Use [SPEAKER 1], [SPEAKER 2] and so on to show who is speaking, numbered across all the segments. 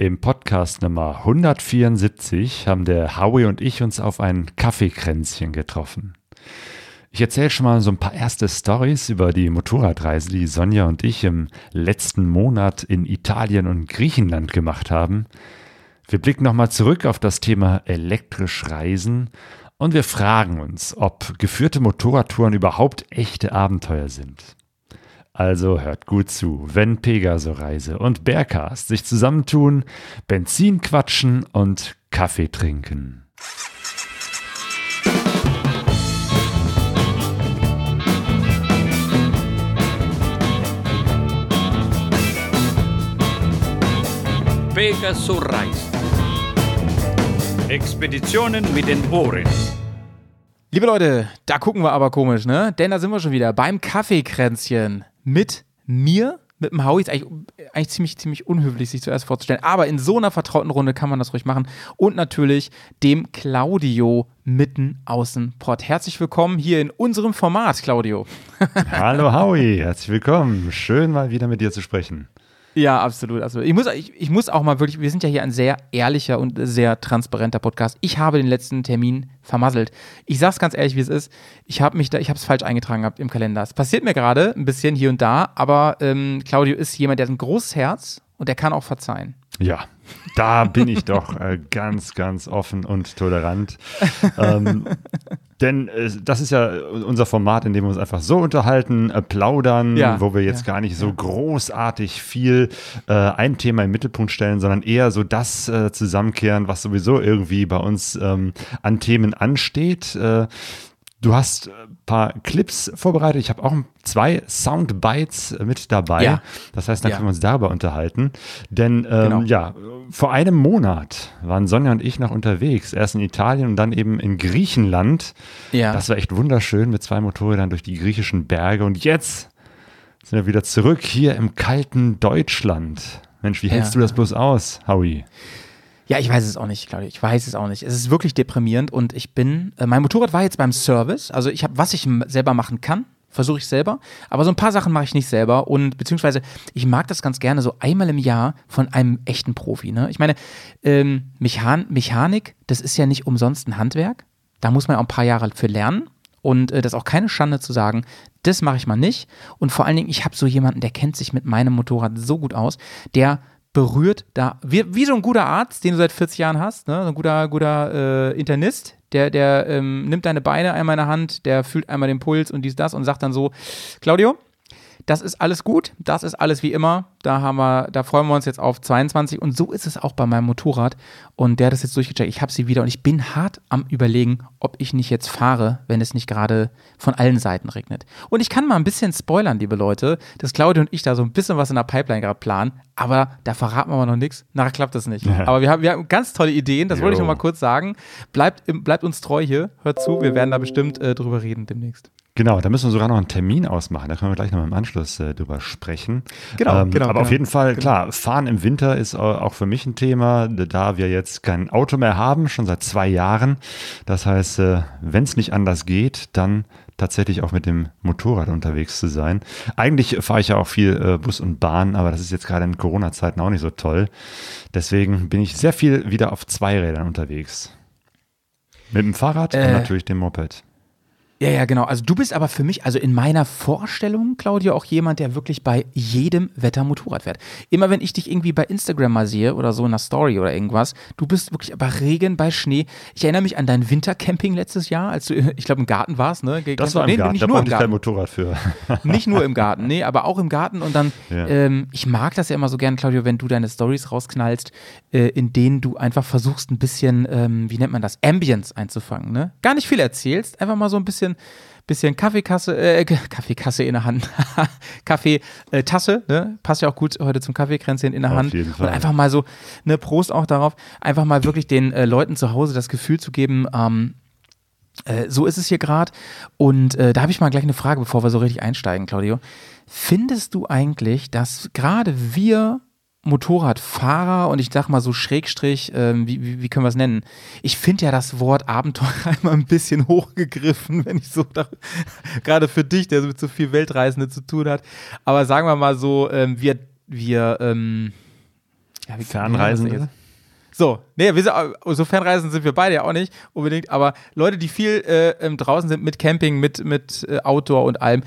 [SPEAKER 1] Im Podcast Nummer 174 haben der Howie und ich uns auf ein Kaffeekränzchen getroffen. Ich erzähle schon mal so ein paar erste Stories über die Motorradreise, die Sonja und ich im letzten Monat in Italien und Griechenland gemacht haben. Wir blicken nochmal zurück auf das Thema elektrisch Reisen und wir fragen uns, ob geführte Motorradtouren überhaupt echte Abenteuer sind. Also hört gut zu, wenn Pegaso-Reise und Bergcast sich zusammentun, Benzin quatschen und Kaffee trinken.
[SPEAKER 2] Pegaso Reise. Expeditionen mit den Ohren.
[SPEAKER 3] Liebe Leute, da gucken wir aber komisch, ne? Denn da sind wir schon wieder beim Kaffeekränzchen mit mir, mit dem Howie. Ist eigentlich, eigentlich ziemlich, ziemlich unhöflich, sich zuerst vorzustellen. Aber in so einer vertrauten Runde kann man das ruhig machen. Und natürlich dem Claudio mitten aus dem. Herzlich willkommen hier in unserem Format, Claudio.
[SPEAKER 1] Hallo Howie, herzlich willkommen. Schön mal wieder mit dir zu sprechen.
[SPEAKER 3] Ja, absolut, absolut. Ich muss, ich, ich muss auch mal wirklich, wir sind ja hier ein sehr ehrlicher und sehr transparenter Podcast. Ich habe den letzten Termin vermasselt. Ich sag's ganz ehrlich, wie es ist. Ich habe mich da, ich habe es falsch eingetragen gehabt im Kalender. Es passiert mir gerade ein bisschen hier und da, aber ähm, Claudio ist jemand, der hat ein großes Herz und der kann auch verzeihen.
[SPEAKER 1] Ja, da bin ich doch äh, ganz, ganz offen und tolerant. ähm, denn äh, das ist ja unser Format, in dem wir uns einfach so unterhalten, äh, plaudern, ja, wo wir jetzt ja, gar nicht so ja. großartig viel äh, ein Thema im Mittelpunkt stellen, sondern eher so das äh, zusammenkehren, was sowieso irgendwie bei uns ähm, an Themen ansteht. Äh, Du hast ein paar Clips vorbereitet. Ich habe auch zwei Soundbites mit dabei. Ja. Das heißt, dann ja. können wir uns darüber unterhalten. Denn ähm, genau. ja, vor einem Monat waren Sonja und ich noch unterwegs. Erst in Italien und dann eben in Griechenland. Ja. Das war echt wunderschön mit zwei Motorrädern durch die griechischen Berge. Und jetzt sind wir wieder zurück hier im kalten Deutschland. Mensch, wie hältst ja. du das bloß aus, Howie?
[SPEAKER 3] Ja, ich weiß es auch nicht, Claudia. Ich weiß es auch nicht. Es ist wirklich deprimierend und ich bin, äh, mein Motorrad war jetzt beim Service. Also ich habe, was ich selber machen kann, versuche ich selber. Aber so ein paar Sachen mache ich nicht selber und beziehungsweise ich mag das ganz gerne so einmal im Jahr von einem echten Profi. Ne? Ich meine, ähm, Mechan Mechanik, das ist ja nicht umsonst ein Handwerk. Da muss man auch ein paar Jahre für lernen. Und äh, das ist auch keine Schande zu sagen, das mache ich mal nicht. Und vor allen Dingen, ich habe so jemanden, der kennt sich mit meinem Motorrad so gut aus, der berührt da, wie, wie so ein guter Arzt, den du seit 40 Jahren hast, ne? so ein guter, guter äh, Internist, der, der ähm, nimmt deine Beine einmal in der Hand, der fühlt einmal den Puls und dies, das und sagt dann so, Claudio, das ist alles gut, das ist alles wie immer. Da haben wir, da freuen wir uns jetzt auf 22 und so ist es auch bei meinem Motorrad. Und der hat das jetzt durchgecheckt. Ich habe sie wieder und ich bin hart am überlegen, ob ich nicht jetzt fahre, wenn es nicht gerade von allen Seiten regnet. Und ich kann mal ein bisschen spoilern, liebe Leute, dass Claudia und ich da so ein bisschen was in der Pipeline gerade planen, aber da verraten wir mal noch nichts. Nachher klappt das nicht. Ja. Aber wir haben, wir haben ganz tolle Ideen, das jo. wollte ich noch mal kurz sagen. Bleibt, bleibt uns treu hier, hört zu, wir werden da bestimmt äh, drüber reden demnächst.
[SPEAKER 1] Genau, da müssen wir sogar noch einen Termin ausmachen. Da können wir gleich noch im Anschluss äh, drüber sprechen. Genau, ähm, genau. Aber genau, auf jeden Fall, genau. klar, Fahren im Winter ist auch für mich ein Thema, da wir jetzt kein Auto mehr haben, schon seit zwei Jahren. Das heißt, äh, wenn es nicht anders geht, dann tatsächlich auch mit dem Motorrad unterwegs zu sein. Eigentlich fahre ich ja auch viel äh, Bus und Bahn, aber das ist jetzt gerade in Corona-Zeiten auch nicht so toll. Deswegen bin ich sehr viel wieder auf Zweirädern unterwegs. Mit dem Fahrrad äh, und natürlich dem Moped.
[SPEAKER 3] Ja, ja, genau. Also du bist aber für mich, also in meiner Vorstellung, Claudia, auch jemand, der wirklich bei jedem Wetter Motorrad fährt. Immer wenn ich dich irgendwie bei Instagram mal sehe oder so in einer Story oder irgendwas, du bist wirklich bei Regen, bei Schnee. Ich erinnere mich an dein Wintercamping letztes Jahr, als du, ich glaube, im Garten warst, ne?
[SPEAKER 1] Das war im nee, Garten, nicht da brauchte ich kein Motorrad für.
[SPEAKER 3] nicht nur im Garten, nee, aber auch im Garten. Und dann, ja. ähm, ich mag das ja immer so gern, Claudio, wenn du deine Stories rausknallst, äh, in denen du einfach versuchst, ein bisschen, ähm, wie nennt man das, Ambience einzufangen, ne? Gar nicht viel erzählst, einfach mal so ein bisschen bisschen, bisschen Kaffeekasse, äh, Kaffeekasse in der Hand, Kaffeetasse, ne? passt ja auch gut heute zum Kaffeekränzchen in der Auf Hand. Jeden Fall. Und einfach mal so, ne, Prost auch darauf, einfach mal wirklich den äh, Leuten zu Hause das Gefühl zu geben, ähm, äh, so ist es hier gerade. Und äh, da habe ich mal gleich eine Frage, bevor wir so richtig einsteigen, Claudio. Findest du eigentlich, dass gerade wir Motorradfahrer und ich sag mal so Schrägstrich, ähm, wie, wie, wie, können wir es nennen? Ich finde ja das Wort Abenteuer immer ein bisschen hochgegriffen, wenn ich so, gerade für dich, der mit so viel Weltreisende zu tun hat. Aber sagen wir mal so, ähm, wir, wir, ähm, Ja, wie
[SPEAKER 1] Fernreisende?
[SPEAKER 3] So, nee, wir sind, so Fernreisen sind wir beide ja auch nicht unbedingt, aber Leute, die viel äh, ähm, draußen sind mit Camping, mit, mit äh, Outdoor und allem,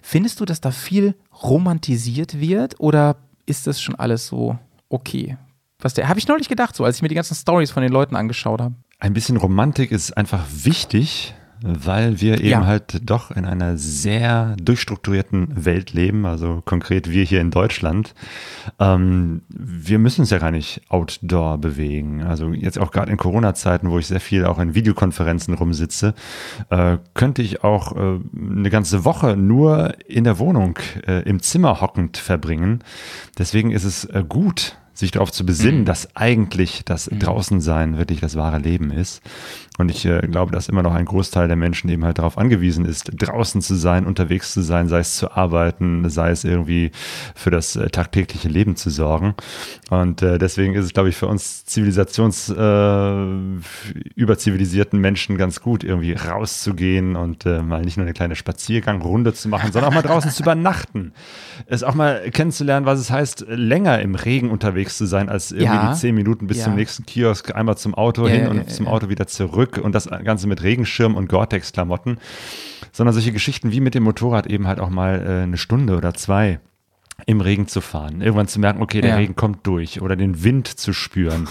[SPEAKER 3] findest du, dass da viel romantisiert wird oder ist das schon alles so okay? Was der, habe ich neulich gedacht, so als ich mir die ganzen Stories von den Leuten angeschaut habe.
[SPEAKER 1] Ein bisschen Romantik ist einfach wichtig, weil wir eben ja. halt doch in einer sehr durchstrukturierten Welt leben, also konkret wir hier in Deutschland. Ähm, wir müssen uns ja gar nicht outdoor bewegen. Also jetzt auch gerade in Corona-Zeiten, wo ich sehr viel auch in Videokonferenzen rumsitze, äh, könnte ich auch äh, eine ganze Woche nur in der Wohnung äh, im Zimmer hockend verbringen. Deswegen ist es äh, gut, sich darauf zu besinnen, mhm. dass eigentlich das mhm. Draußensein wirklich das wahre Leben ist. Und ich äh, glaube, dass immer noch ein Großteil der Menschen eben halt darauf angewiesen ist, draußen zu sein, unterwegs zu sein, sei es zu arbeiten, sei es irgendwie für das äh, tagtägliche Leben zu sorgen. Und äh, deswegen ist es, glaube ich, für uns zivilisations äh, überzivilisierten Menschen ganz gut, irgendwie rauszugehen und äh, mal nicht nur eine kleine Spaziergangrunde zu machen, sondern auch mal draußen zu übernachten. Es auch mal kennenzulernen, was es heißt, länger im Regen unterwegs zu sein, als irgendwie ja. die zehn Minuten bis ja. zum nächsten Kiosk, einmal zum Auto ja, hin und zum Auto wieder zurück zurück und das Ganze mit Regenschirm und Gore-Tex-Klamotten, sondern solche Geschichten wie mit dem Motorrad eben halt auch mal äh, eine Stunde oder zwei im Regen zu fahren, irgendwann zu merken, okay, der ja. Regen kommt durch oder den Wind zu spüren,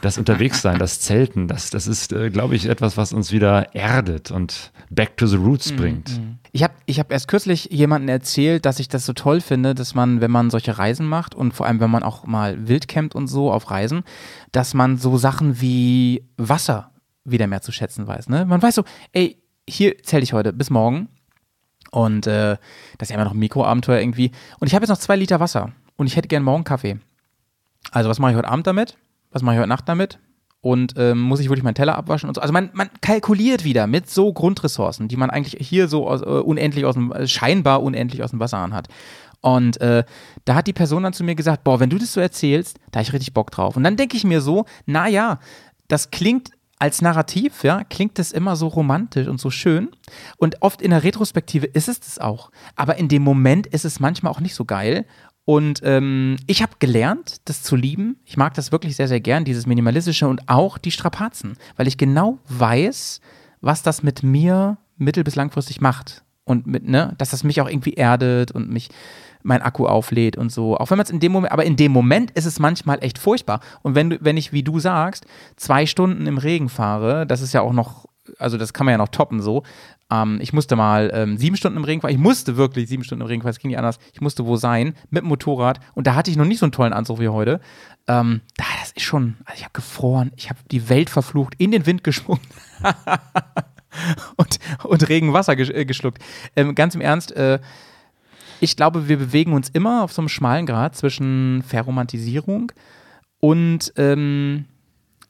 [SPEAKER 1] das Unterwegssein, das Zelten, das, das ist, äh, glaube ich, etwas, was uns wieder erdet und back to the roots mhm. bringt.
[SPEAKER 3] Mhm. Ich habe ich hab erst kürzlich jemanden erzählt, dass ich das so toll finde, dass man, wenn man solche Reisen macht und vor allem, wenn man auch mal wild campt und so auf Reisen, dass man so Sachen wie Wasser wieder mehr zu schätzen weiß. Ne? Man weiß so, ey, hier zähle ich heute bis morgen. Und äh, das ist ja immer noch ein Mikroabenteuer irgendwie. Und ich habe jetzt noch zwei Liter Wasser und ich hätte gern morgen Kaffee. Also, was mache ich heute Abend damit? Was mache ich heute Nacht damit? Und ähm, muss ich wirklich meinen Teller abwaschen und so. Also man, man kalkuliert wieder mit so Grundressourcen, die man eigentlich hier so aus, äh, unendlich aus dem, äh, scheinbar unendlich aus dem Wasser an hat. Und äh, da hat die Person dann zu mir gesagt, boah, wenn du das so erzählst, da habe ich richtig Bock drauf. Und dann denke ich mir so, naja, das klingt als Narrativ, ja, klingt es immer so romantisch und so schön. Und oft in der Retrospektive ist es das auch. Aber in dem Moment ist es manchmal auch nicht so geil. Und ähm, ich habe gelernt, das zu lieben. Ich mag das wirklich sehr, sehr gern, dieses Minimalistische und auch die Strapazen, weil ich genau weiß, was das mit mir mittel- bis langfristig macht. Und mit, ne, dass das mich auch irgendwie erdet und mich mein Akku auflädt und so. Auch wenn man es in dem Moment, aber in dem Moment ist es manchmal echt furchtbar. Und wenn wenn ich, wie du sagst, zwei Stunden im Regen fahre, das ist ja auch noch, also das kann man ja noch toppen so. Ähm, ich musste mal ähm, sieben Stunden im Regen fahren. Ich musste wirklich sieben Stunden im Regen fahren, es ging nicht anders. Ich musste wo sein, mit dem Motorrad. Und da hatte ich noch nicht so einen tollen Anzug wie heute. Ähm, das ist schon, also ich habe gefroren, ich habe die Welt verflucht, in den Wind geschwungen. und, und Regenwasser äh, geschluckt. Ähm, ganz im Ernst, äh, ich glaube, wir bewegen uns immer auf so einem schmalen Grad zwischen Verromantisierung und ähm,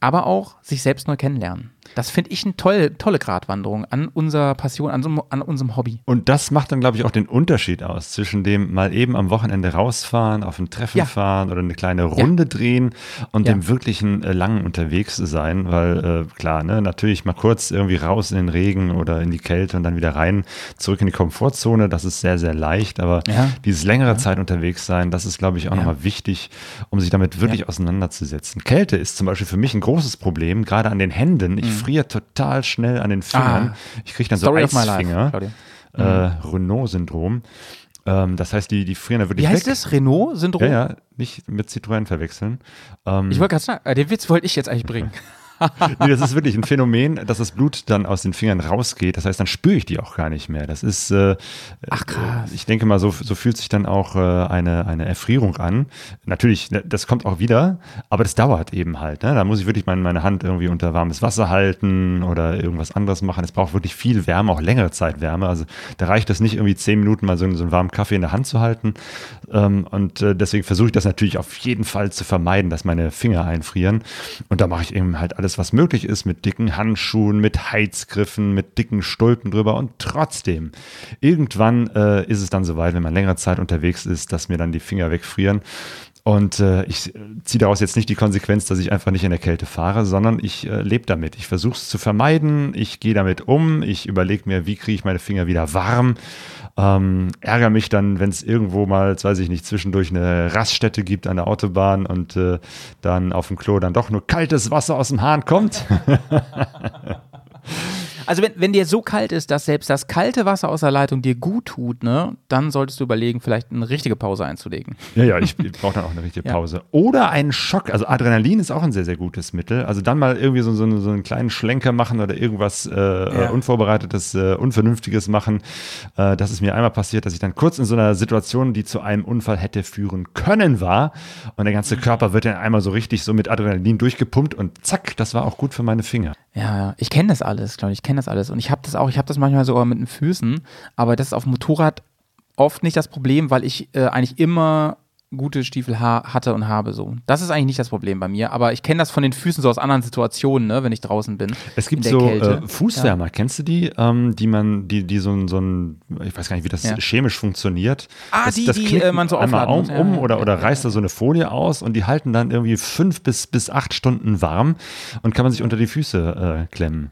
[SPEAKER 3] aber auch sich selbst neu kennenlernen. Das finde ich eine tolle, tolle Gratwanderung an unserer Passion, an, so, an unserem Hobby.
[SPEAKER 1] Und das macht dann, glaube ich, auch den Unterschied aus zwischen dem mal eben am Wochenende rausfahren, auf ein Treffen ja. fahren oder eine kleine Runde ja. drehen und ja. dem wirklichen äh, langen unterwegs sein, weil äh, klar, ne, natürlich mal kurz irgendwie raus in den Regen oder in die Kälte und dann wieder rein, zurück in die Komfortzone, das ist sehr, sehr leicht, aber dieses längere Zeit unterwegs sein, das ist, glaube ich, auch nochmal wichtig, um sich damit wirklich auseinanderzusetzen. Kälte ist zum Beispiel für mich ein großes Problem, gerade an den Händen. Ich mhm friert total schnell an den Fingern. Ah, ich kriege dann so Eisfinger. Äh, mhm. Renault-Syndrom. Ähm, das heißt, die, die frieren da wirklich
[SPEAKER 3] Wie heißt weg. das? Renault-Syndrom?
[SPEAKER 1] Ja, ja, nicht mit Citroën verwechseln.
[SPEAKER 3] Ähm, ich wollte gerade sagen, äh, den Witz wollte ich jetzt eigentlich bringen.
[SPEAKER 1] nee, das ist wirklich ein Phänomen, dass das Blut dann aus den Fingern rausgeht. Das heißt, dann spüre ich die auch gar nicht mehr. Das ist, äh,
[SPEAKER 3] Ach krass.
[SPEAKER 1] ich denke mal, so, so fühlt sich dann auch äh, eine, eine Erfrierung an. Natürlich, ne, das kommt auch wieder, aber das dauert eben halt. Ne? Da muss ich wirklich meine, meine Hand irgendwie unter warmes Wasser halten oder irgendwas anderes machen. Es braucht wirklich viel Wärme, auch längere Zeit Wärme. Also da reicht es nicht irgendwie zehn Minuten mal so, so einen warmen Kaffee in der Hand zu halten. Ähm, und äh, deswegen versuche ich das natürlich auf jeden Fall zu vermeiden, dass meine Finger einfrieren. Und da mache ich eben halt alles alles, was möglich ist, mit dicken Handschuhen, mit Heizgriffen, mit dicken Stulpen drüber und trotzdem, irgendwann äh, ist es dann soweit, wenn man längere Zeit unterwegs ist, dass mir dann die Finger wegfrieren. Und äh, ich ziehe daraus jetzt nicht die Konsequenz, dass ich einfach nicht in der Kälte fahre, sondern ich äh, lebe damit. Ich versuche es zu vermeiden, ich gehe damit um, ich überlege mir, wie kriege ich meine Finger wieder warm. Ähm, ärgere mich dann, wenn es irgendwo mal, weiß ich nicht, zwischendurch eine Raststätte gibt an der Autobahn und äh, dann auf dem Klo dann doch nur kaltes Wasser aus dem Hahn kommt.
[SPEAKER 3] Also wenn, wenn dir so kalt ist, dass selbst das kalte Wasser aus der Leitung dir gut tut, ne, dann solltest du überlegen, vielleicht eine richtige Pause einzulegen.
[SPEAKER 1] Ja, ja, ich brauche dann auch eine richtige Pause. Ja. Oder einen Schock. Also Adrenalin ist auch ein sehr, sehr gutes Mittel. Also dann mal irgendwie so, so, so einen kleinen Schlenker machen oder irgendwas äh, ja. Unvorbereitetes, äh, Unvernünftiges machen. Äh, das ist mir einmal passiert, dass ich dann kurz in so einer Situation, die zu einem Unfall hätte führen können, war. Und der ganze Körper wird dann einmal so richtig so mit Adrenalin durchgepumpt und zack, das war auch gut für meine Finger.
[SPEAKER 3] Ja, ja. Ich kenne das alles, glaube ich. Ich kenne das alles. Und ich habe das auch, ich habe das manchmal sogar mit den Füßen, aber das ist auf dem Motorrad oft nicht das Problem, weil ich äh, eigentlich immer gute Stiefel ha hatte und habe so. Das ist eigentlich nicht das Problem bei mir, aber ich kenne das von den Füßen so aus anderen Situationen, ne, wenn ich draußen bin.
[SPEAKER 1] Es gibt so äh, Fußwärmer, ja. kennst du die, ähm, die man, die, die so ein, so ein, ich weiß gar nicht, wie das ja. chemisch funktioniert.
[SPEAKER 3] Ah,
[SPEAKER 1] das,
[SPEAKER 3] die,
[SPEAKER 1] das
[SPEAKER 3] die äh, man so
[SPEAKER 1] einmal um, um ja, oder, oder reißt da so eine Folie aus und die halten dann irgendwie fünf bis, bis acht Stunden warm und kann man sich unter die Füße äh, klemmen.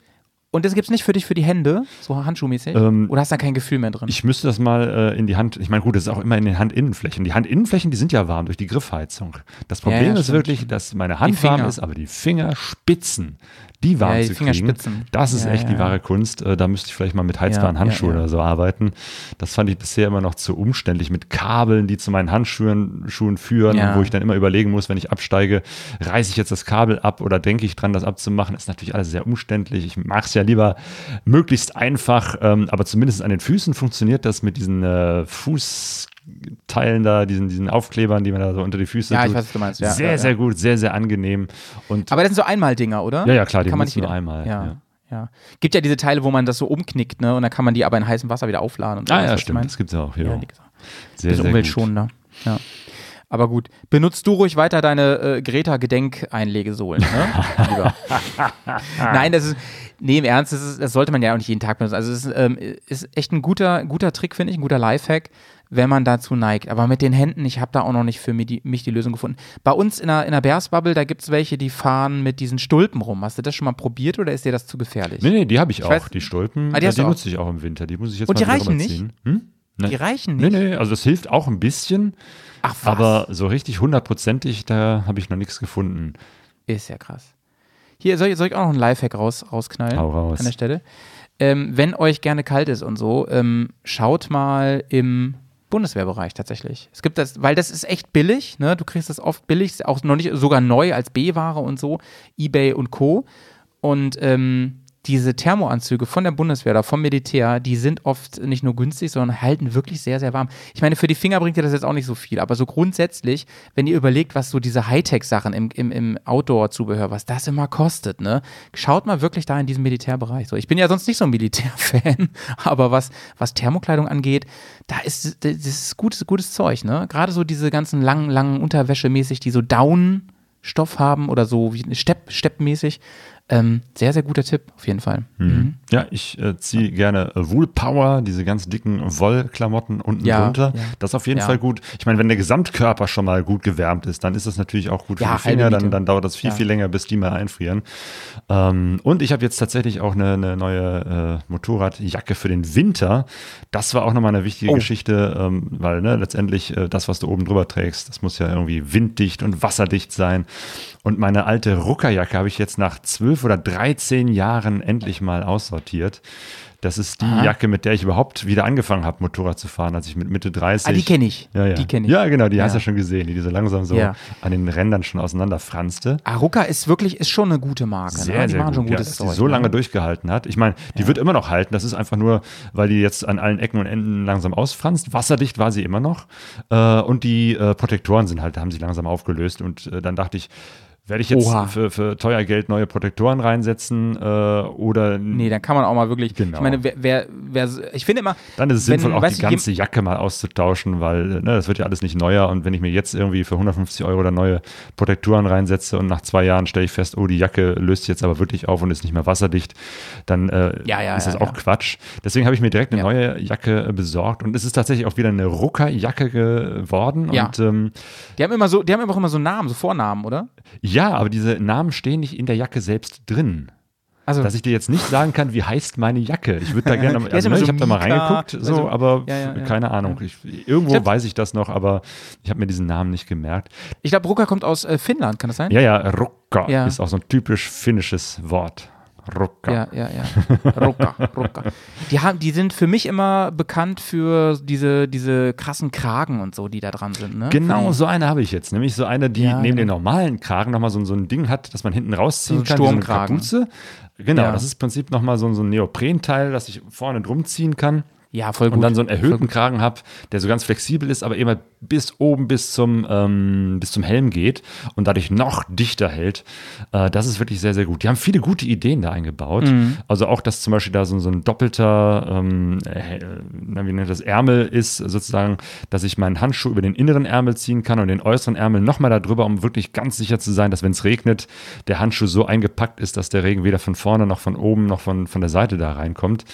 [SPEAKER 3] Und das gibt es nicht für dich für die Hände, so handschuhmäßig? Ähm, Oder hast du da kein Gefühl mehr drin?
[SPEAKER 1] Ich müsste das mal äh, in die Hand, ich meine, gut, das ist auch immer in den Handinnenflächen. Die Handinnenflächen, die sind ja warm durch die Griffheizung. Das Problem ja, ja, ist wirklich, dass meine Hand warm ist, aber die Fingerspitzen, die warm ja, die zu kriegen, das ist ja, echt ja. die wahre Kunst. Äh, da müsste ich vielleicht mal mit heizbaren Handschuhen oder so arbeiten. Das fand ich bisher immer noch zu umständlich mit Kabeln, die zu meinen Handschuhen Schuhen führen, wo ich dann immer überlegen muss, wenn ich absteige, reiße ich jetzt das Kabel ab oder denke ich dran, das abzumachen. Das ist natürlich alles sehr umständlich. Ich mache es ja lieber möglichst einfach, ähm, aber zumindest an den Füßen funktioniert das mit diesen äh, Fuß Teilen da, diesen, diesen Aufklebern, die man da so unter die Füße
[SPEAKER 3] ja,
[SPEAKER 1] tut.
[SPEAKER 3] Ich weiß, was du meinst. Ja,
[SPEAKER 1] sehr, ja, sehr gut, sehr, sehr angenehm. Und
[SPEAKER 3] Aber das sind so Einmaldinger, oder?
[SPEAKER 1] Ja, ja, klar, die kann man nicht nur einmal.
[SPEAKER 3] Ja. ja. Gibt ja diese Teile, wo man das so umknickt, ne? Und dann kann man die aber in heißem Wasser wieder aufladen. Und
[SPEAKER 1] so, ah, ja, stimmt. Das gibt es ja auch. Ja,
[SPEAKER 3] sehr, sehr umweltschonender. Ja. Aber gut, benutzt du ruhig weiter deine äh, Greta-Gedenkeinlegesohlen. Ne? Nein, das ist, nee, im Ernst, das, ist, das, sollte man ja auch nicht jeden Tag benutzen. Also, es ist, ähm, ist echt ein guter, guter Trick, finde ich, ein guter Lifehack wenn man dazu neigt. Aber mit den Händen, ich habe da auch noch nicht für mich die, mich die Lösung gefunden. Bei uns in der, in der Bears-Bubble, da gibt es welche, die fahren mit diesen Stulpen rum. Hast du das schon mal probiert oder ist dir das zu gefährlich?
[SPEAKER 1] Nee, nee, die habe ich, ich, auch. Weiß, die Stulpen, ah, die, die nutze ich auch im Winter. Die muss ich jetzt
[SPEAKER 3] Und
[SPEAKER 1] mal
[SPEAKER 3] die reichen nicht? Hm?
[SPEAKER 1] Nee.
[SPEAKER 3] Die reichen nicht?
[SPEAKER 1] Nee, nee, also das hilft auch ein bisschen.
[SPEAKER 3] Ach, was?
[SPEAKER 1] Aber so richtig hundertprozentig, da habe ich noch nichts gefunden.
[SPEAKER 3] Ist ja krass. Hier, soll, soll ich auch noch einen Lifehack raus, rausknallen?
[SPEAKER 1] Hau raus.
[SPEAKER 3] An der Stelle. Ähm, wenn euch gerne kalt ist und so, ähm, schaut mal im Bundeswehrbereich tatsächlich. Es gibt das, weil das ist echt billig, ne? Du kriegst das oft billig, auch noch nicht sogar neu als B-Ware und so, Ebay und Co. Und ähm, diese Thermoanzüge von der Bundeswehr oder vom Militär, die sind oft nicht nur günstig, sondern halten wirklich sehr, sehr warm. Ich meine, für die Finger bringt dir das jetzt auch nicht so viel, aber so grundsätzlich, wenn ihr überlegt, was so diese Hightech-Sachen im, im, im Outdoor-Zubehör, was das immer kostet, ne, schaut mal wirklich da in diesem Militärbereich. So, ich bin ja sonst nicht so ein Militärfan, aber was, was Thermokleidung angeht, da ist das ist gutes, gutes Zeug, ne? Gerade so diese ganzen langen, langen Unterwäsche mäßig, die so Down Stoff haben oder so wie Stepp, Steppmäßig. Ähm, sehr, sehr guter Tipp, auf jeden Fall.
[SPEAKER 1] Mhm. Mhm. Ja, ich äh, ziehe gerne äh, Woolpower, diese ganz dicken Wollklamotten unten ja, drunter. Ja. Das ist auf jeden ja. Fall gut. Ich meine, wenn der Gesamtkörper schon mal gut gewärmt ist, dann ist das natürlich auch gut für die Finger. Dann, dann dauert das viel, viel länger, bis die mal einfrieren. Ähm, und ich habe jetzt tatsächlich auch eine, eine neue äh, Motorradjacke für den Winter. Das war auch nochmal eine wichtige oh. Geschichte, ähm, weil ne, letztendlich äh, das, was du oben drüber trägst, das muss ja irgendwie winddicht und wasserdicht sein. Und meine alte Ruckerjacke habe ich jetzt nach zwölf oder dreizehn Jahren endlich mal aussortiert. Das ist die Aha. Jacke, mit der ich überhaupt wieder angefangen habe, Motorrad zu fahren, als ich mit Mitte 30. Ah,
[SPEAKER 3] die kenne ich.
[SPEAKER 1] Ja, ja.
[SPEAKER 3] Die kenne
[SPEAKER 1] ich. Ja, genau, die ja. hast du ja schon gesehen, die so langsam so ja. an den Rändern schon auseinanderfranste.
[SPEAKER 3] Aruka ist wirklich, ist schon eine gute Marke.
[SPEAKER 1] Ne? Sehr, ne? Die sehr machen gut. schon gutes ja, dass die so lange ne? durchgehalten hat. Ich meine, die wird immer noch halten. Das ist einfach nur, weil die jetzt an allen Ecken und Enden langsam ausfranst. Wasserdicht war sie immer noch. Äh, und die äh, Protektoren sind halt, da haben sie langsam aufgelöst. Und äh, dann dachte ich, Werde ich jetzt für, für, teuer Geld neue Protektoren reinsetzen äh, oder.
[SPEAKER 3] Nee, dann kann man auch mal wirklich. Genau. Ich meine, wer, wer, wer ich finde immer.
[SPEAKER 1] Dann ist es wenn, sinnvoll, auch die ganze Jacke mal auszutauschen, weil ne, das wird ja alles nicht neuer und wenn ich mir jetzt irgendwie für 150 Euro da neue Protektoren reinsetze und nach zwei Jahren stelle ich fest, oh, die Jacke löst sich jetzt aber wirklich auf und ist nicht mehr wasserdicht, dann äh, ja, ja, ist das ja, auch Quatsch. Deswegen habe ich mir direkt eine neue Jacke äh, besorgt und es ist tatsächlich auch wieder eine Rucker-Jacke geworden.
[SPEAKER 3] Ja.
[SPEAKER 1] Und,
[SPEAKER 3] ähm, die haben immer so, die haben auch immer so Namen, so Vornamen, oder?
[SPEAKER 1] Ja, aber diese Namen stehen nicht in der Jacke selbst drin. Also, dass ich dir jetzt nicht sagen kann, wie heißt meine Jacke. Ich würde da gerne, also, ne, so ich habe da mal reingeguckt, so, also, aber ja, ja, ja. keine Ahnung. Ich, irgendwo ich hab, weiß ich das noch, aber ich habe mir diesen Namen nicht gemerkt.
[SPEAKER 3] Ich glaube, Rucker kommt aus äh, Finnland, kann das sein?
[SPEAKER 1] Ja, ja, Rucker ist auch so ein typisch finnisches Wort. Rucker.
[SPEAKER 3] Ja, ja, ja. Rucker, Rucker. Die, haben, die sind für mich immer bekannt für diese, diese krassen Kragen und so, die da dran sind. Ne?
[SPEAKER 1] Genau, so eine habe ich jetzt. Nämlich so eine, die ja, neben ja. den normalen Kragen nochmal so, so ein Ding hat, das man hinten rausziehen so kann.
[SPEAKER 3] Sturmkragen.
[SPEAKER 1] Kapuze. Genau, ja. das ist im Prinzip nochmal so, so ein Neoprenteil, das ich vorne drum ziehen kann.
[SPEAKER 3] Ja, voll gut.
[SPEAKER 1] Und dann so einen erhöhten Kragen habe, der so ganz flexibel ist, aber immer bis oben bis zum, ähm, bis zum Helm geht und dadurch noch dichter hält. Äh, das ist wirklich sehr, sehr gut. Die haben viele gute Ideen da eingebaut. Mhm. Also auch, dass zum Beispiel da so, so ein doppelter, ähm, äh, wie nennt das, Ärmel ist, sozusagen, dass ich meinen Handschuh über den inneren Ärmel ziehen kann und den äußeren Ärmel nochmal da drüber, um wirklich ganz sicher zu sein, dass wenn es regnet, der Handschuh so eingepackt ist, dass der Regen weder von vorne noch von oben noch von, von der Seite da reinkommt.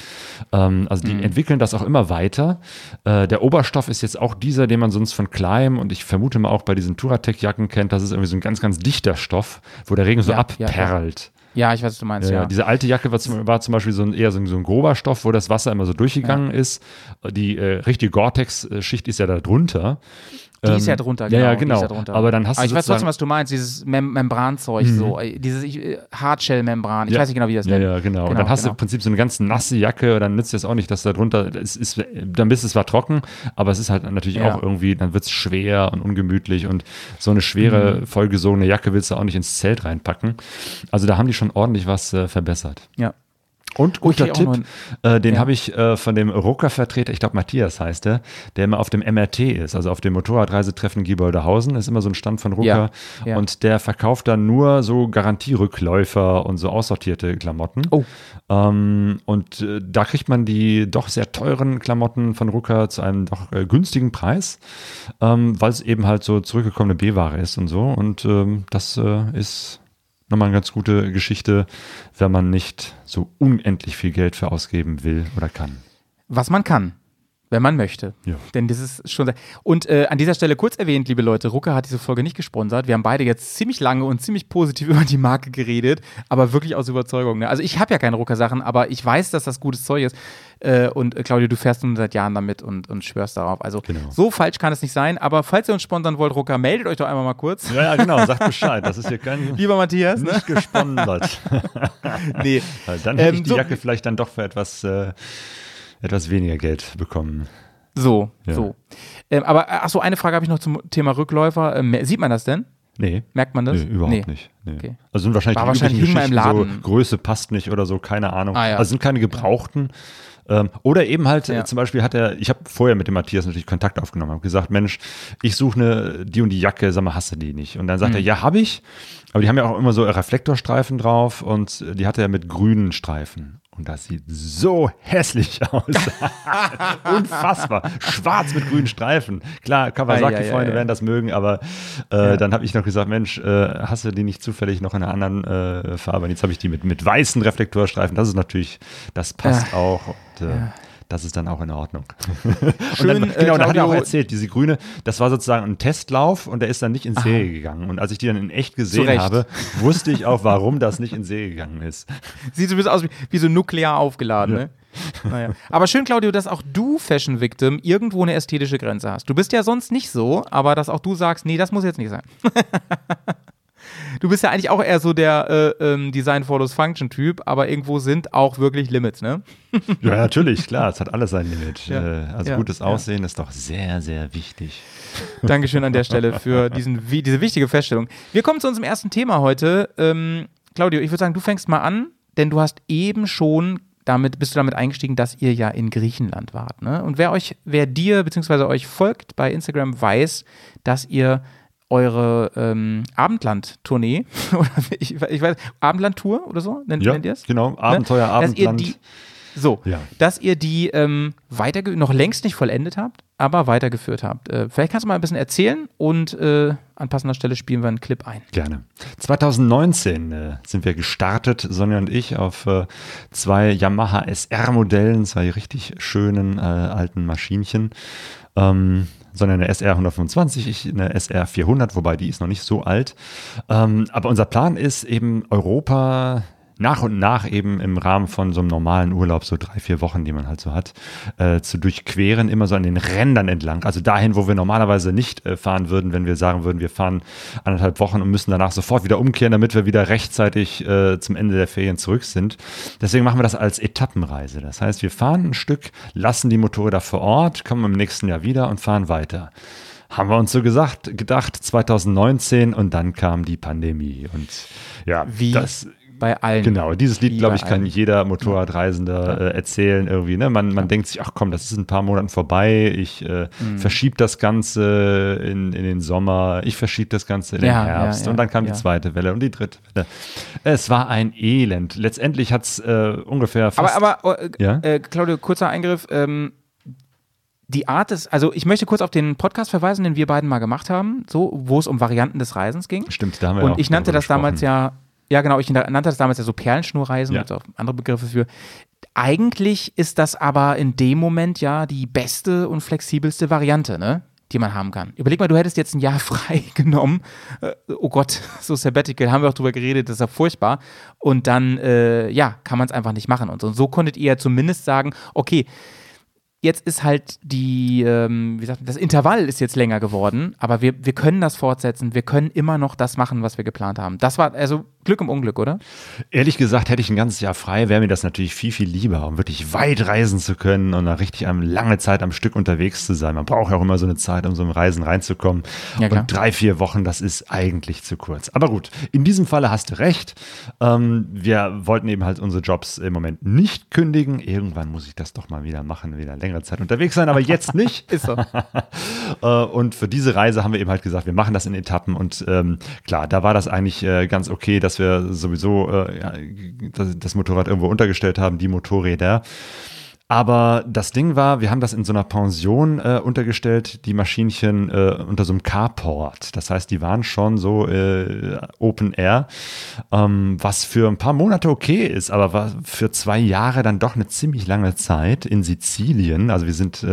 [SPEAKER 1] Ähm, also die mhm. entwickeln das auch immer weiter. Äh, der Oberstoff ist jetzt auch dieser, den man sonst von Climb und ich vermute mal auch bei diesen Turatec-Jacken kennt, das ist irgendwie so ein ganz, ganz dichter Stoff, wo der Regen so ja, abperlt.
[SPEAKER 3] Ja, ja, ich weiß, was du meinst, ja. ja.
[SPEAKER 1] Diese alte Jacke war zum, war zum Beispiel so ein, eher so ein, so ein, grober Stoff, wo das Wasser immer so durchgegangen ja. ist. Die äh, richtige Gore-Tex-Schicht ist ja da drunter.
[SPEAKER 3] Die ähm, ist ja drunter, genau.
[SPEAKER 1] Ja, ja, genau. genau.
[SPEAKER 3] Ja Aber dann hast Aber du ich weiß trotzdem, was du meinst, dieses Mem Membranzeug, mhm. so, äh, dieses äh, Hardshell-Membran. Ich ja. weiß nicht genau, wie das
[SPEAKER 1] nennt. Ja, ja, genau. genau. Und dann hast genau. du im Prinzip so eine ganz nasse Jacke, dann nützt es auch nicht, dass da drunter, es ist, dann bist es zwar trocken, aber es ist halt natürlich ja. auch irgendwie, dann wird es schwer und ungemütlich und so eine schwere, mhm. vollgesogene Jacke willst du auch nicht ins Zelt reinpacken. Also da haben die schon ordentlich was äh, verbessert.
[SPEAKER 3] Ja.
[SPEAKER 1] Und guter okay, Tipp, äh, den ja. habe ich äh, von dem Rucker-Vertreter, ich glaube Matthias heißt der, der immer auf dem MRT ist, also auf dem Motorradreisetreffen Gieboldehausen, ist immer so ein Stand von Rucker ja, ja. und der verkauft dann nur so Garantierückläufer und so aussortierte Klamotten.
[SPEAKER 3] Oh.
[SPEAKER 1] Ähm, und äh, da kriegt man die doch sehr teuren Klamotten von Rucker zu einem doch äh, günstigen Preis, ähm, weil es eben halt so zurückgekommene B-Ware ist und so und ähm, das äh, ist nochmal eine ganz gute Geschichte, wenn man nicht so unendlich viel Geld für ausgeben will oder kann.
[SPEAKER 3] Was man kann wenn man möchte.
[SPEAKER 1] Ja.
[SPEAKER 3] Denn das ist schon. Und äh, an dieser Stelle kurz erwähnt, liebe Leute, Rucker hat diese Folge nicht gesponsert. Wir haben beide jetzt ziemlich lange und ziemlich positiv über die Marke geredet, aber wirklich aus Überzeugung. Ne? Also ich habe ja keine Rucker-Sachen, aber ich weiß, dass das gutes Zeug ist. Äh, und äh, Claudia, du fährst nun seit Jahren damit und, und schwörst darauf. Also genau. so falsch kann es nicht sein. Aber falls ihr uns sponsern wollt, Rucker, meldet euch doch einmal mal kurz.
[SPEAKER 1] Ja, ja genau, sagt Bescheid. Das ist hier kein.
[SPEAKER 3] Lieber Matthias,
[SPEAKER 1] nicht ne? gesponsert. nee. Dann hätte ähm, ich die so, Jacke vielleicht dann doch für etwas. Äh, etwas weniger Geld bekommen.
[SPEAKER 3] So, ja. so. Ähm, aber äh, achso, eine Frage habe ich noch zum Thema Rückläufer. Ähm, sieht man das denn?
[SPEAKER 1] Nee.
[SPEAKER 3] Merkt man das?
[SPEAKER 1] Nee, überhaupt nee. nicht. Nee. Okay. Also sind wahrscheinlich, War wahrscheinlich hing im Laden. So, Größe passt nicht oder so, keine Ahnung. Ah, ja. Also sind keine gebrauchten. Ähm, oder eben halt, ja. zum Beispiel hat er, ich habe vorher mit dem Matthias natürlich Kontakt aufgenommen, habe gesagt, Mensch, ich suche eine, die und die Jacke, sag mal, hast du die nicht? Und dann sagt mhm. er, ja, habe ich. Aber die haben ja auch immer so Reflektorstreifen drauf und die hatte er mit grünen Streifen. Und das sieht so hässlich aus. Unfassbar. Schwarz mit grünen Streifen. Klar, Kawasaki-Freunde werden das mögen, aber äh, dann habe ich noch gesagt, Mensch, äh, hast du die nicht zufällig noch in einer anderen äh, Farbe? Und jetzt habe ich die mit, mit weißen Reflektorstreifen. Das ist natürlich, das passt auch. Und, äh, das ist dann auch in Ordnung. Schön, dann, äh, genau, äh, da hat er auch erzählt, diese grüne, das war sozusagen ein Testlauf und der ist dann nicht in Serie Aha. gegangen. Und als ich die dann in echt gesehen habe, wusste ich auch, warum das nicht in Serie gegangen ist.
[SPEAKER 3] Sieht so ein bisschen aus wie, wie so nuklear aufgeladen, ja. ne? Naja. Aber schön, Claudio, dass auch du, Fashion Victim, irgendwo eine ästhetische Grenze hast. Du bist ja sonst nicht so, aber dass auch du sagst, nee, das muss jetzt nicht sein. du bist ja eigentlich auch eher so der äh, ähm, Design follows Function Typ, aber irgendwo sind auch wirklich Limits, ne?
[SPEAKER 1] ja, natürlich, klar, es hat alles sein Limit. Ja. Äh, also ja, gutes Aussehen ja. ist doch sehr, sehr wichtig.
[SPEAKER 3] Dankeschön an der Stelle für diesen, diese wichtige Feststellung. Wir kommen zu unserem ersten Thema heute. Ähm, Claudio, ich würde sagen, du fängst mal an, denn du hast eben schon damit bist du damit eingestiegen, dass ihr ja in Griechenland wart. Ne? Und wer euch, wer dir bzw. euch folgt bei Instagram, weiß, dass ihr eure ähm, Abendland-Tournee, oder ich, ich weiß, Abendland-Tour oder so, nennt,
[SPEAKER 1] ja,
[SPEAKER 3] nennt ihr es?
[SPEAKER 1] Genau, Abenteuer, ne? Abendland.
[SPEAKER 3] Die, so, ja. dass ihr die ähm, noch längst nicht vollendet habt, aber weitergeführt habt. Äh, vielleicht kannst du mal ein bisschen erzählen und äh, an passender Stelle spielen wir einen Clip ein.
[SPEAKER 1] Gerne. 2019 äh, sind wir gestartet, Sonja und ich, auf äh, zwei Yamaha SR-Modellen, zwei richtig schönen äh, alten Maschinchen. Ähm, sondern eine SR 125, ich eine SR 400, wobei die ist noch nicht so alt. Ähm, aber unser Plan ist eben Europa nach und nach eben im Rahmen von so einem normalen Urlaub, so drei, vier Wochen, die man halt so hat, äh, zu durchqueren, immer so an den Rändern entlang. Also dahin, wo wir normalerweise nicht äh, fahren würden, wenn wir sagen würden, wir fahren anderthalb Wochen und müssen danach sofort wieder umkehren, damit wir wieder rechtzeitig äh, zum Ende der Ferien zurück sind. Deswegen machen wir das als Etappenreise. Das heißt, wir fahren ein Stück, lassen die Motorräder vor Ort, kommen im nächsten Jahr wieder und fahren weiter haben wir uns so gesagt, gedacht, 2019 und dann kam die Pandemie. Und ja,
[SPEAKER 3] wie, das bei allen.
[SPEAKER 1] Genau, dieses Lied, glaube ich, kann jeder Motorradreisender äh, erzählen irgendwie. Ne? Man, man denkt sich, ach komm, das ist ein paar Monaten vorbei, ich äh, mhm. verschiebe das Ganze in, in den Sommer, ich verschiebe das Ganze in den Herbst. und dann kam die zweite Welle und die dritte Welle. Es war ein Elend. Letztendlich hat es äh, ungefähr
[SPEAKER 3] fast... Aber, aber äh, äh, Claudio, kurzer Eingriff. Ähm, die Art ist, also ich möchte kurz auf den Podcast verweisen, den wir beiden mal gemacht haben, so, wo es um Varianten des Reisens ging.
[SPEAKER 1] Stimmt, da haben wir
[SPEAKER 3] Und ich nannte das gesprochen. damals ja ja, genau, ich nannte das damals ja so Perlenschnurreisen, ja. auch andere Begriffe für. Eigentlich ist das aber in dem Moment ja die beste und flexibelste Variante, ne? die man haben kann. Überleg mal, du hättest jetzt ein Jahr frei genommen. Äh, oh Gott, so Sabbatical, haben wir auch drüber geredet, das ist ja furchtbar. Und dann, äh, ja, kann man es einfach nicht machen. Und so, und so konntet ihr ja zumindest sagen, okay, Jetzt ist halt die, ähm, wie sagt man, das Intervall ist jetzt länger geworden, aber wir, wir können das fortsetzen. Wir können immer noch das machen, was wir geplant haben. Das war also Glück im Unglück, oder?
[SPEAKER 1] Ehrlich gesagt, hätte ich ein ganzes Jahr frei, wäre mir das natürlich viel, viel lieber, um wirklich weit reisen zu können und dann richtig eine lange Zeit am Stück unterwegs zu sein. Man braucht ja auch immer so eine Zeit, um so ein Reisen reinzukommen. Ja, und drei, vier Wochen, das ist eigentlich zu kurz. Aber gut, in diesem Falle hast du recht. Ähm, wir wollten eben halt unsere Jobs im Moment nicht kündigen. Irgendwann muss ich das doch mal wieder machen, wieder länger längere Zeit unterwegs sein, aber jetzt nicht.
[SPEAKER 3] Ist so.
[SPEAKER 1] Äh, und für diese Reise haben wir eben halt gesagt, wir machen das in Etappen und ähm, klar, da war das eigentlich äh, ganz okay, dass wir sowieso äh, das, das Motorrad irgendwo untergestellt haben, die Motorräder. Aber das Ding war, wir haben das in so einer Pension äh, untergestellt, die Maschinchen äh, unter so einem Carport. Das heißt, die waren schon so äh, Open Air, ähm, was für ein paar Monate okay ist, aber war für zwei Jahre dann doch eine ziemlich lange Zeit in Sizilien. Also wir sind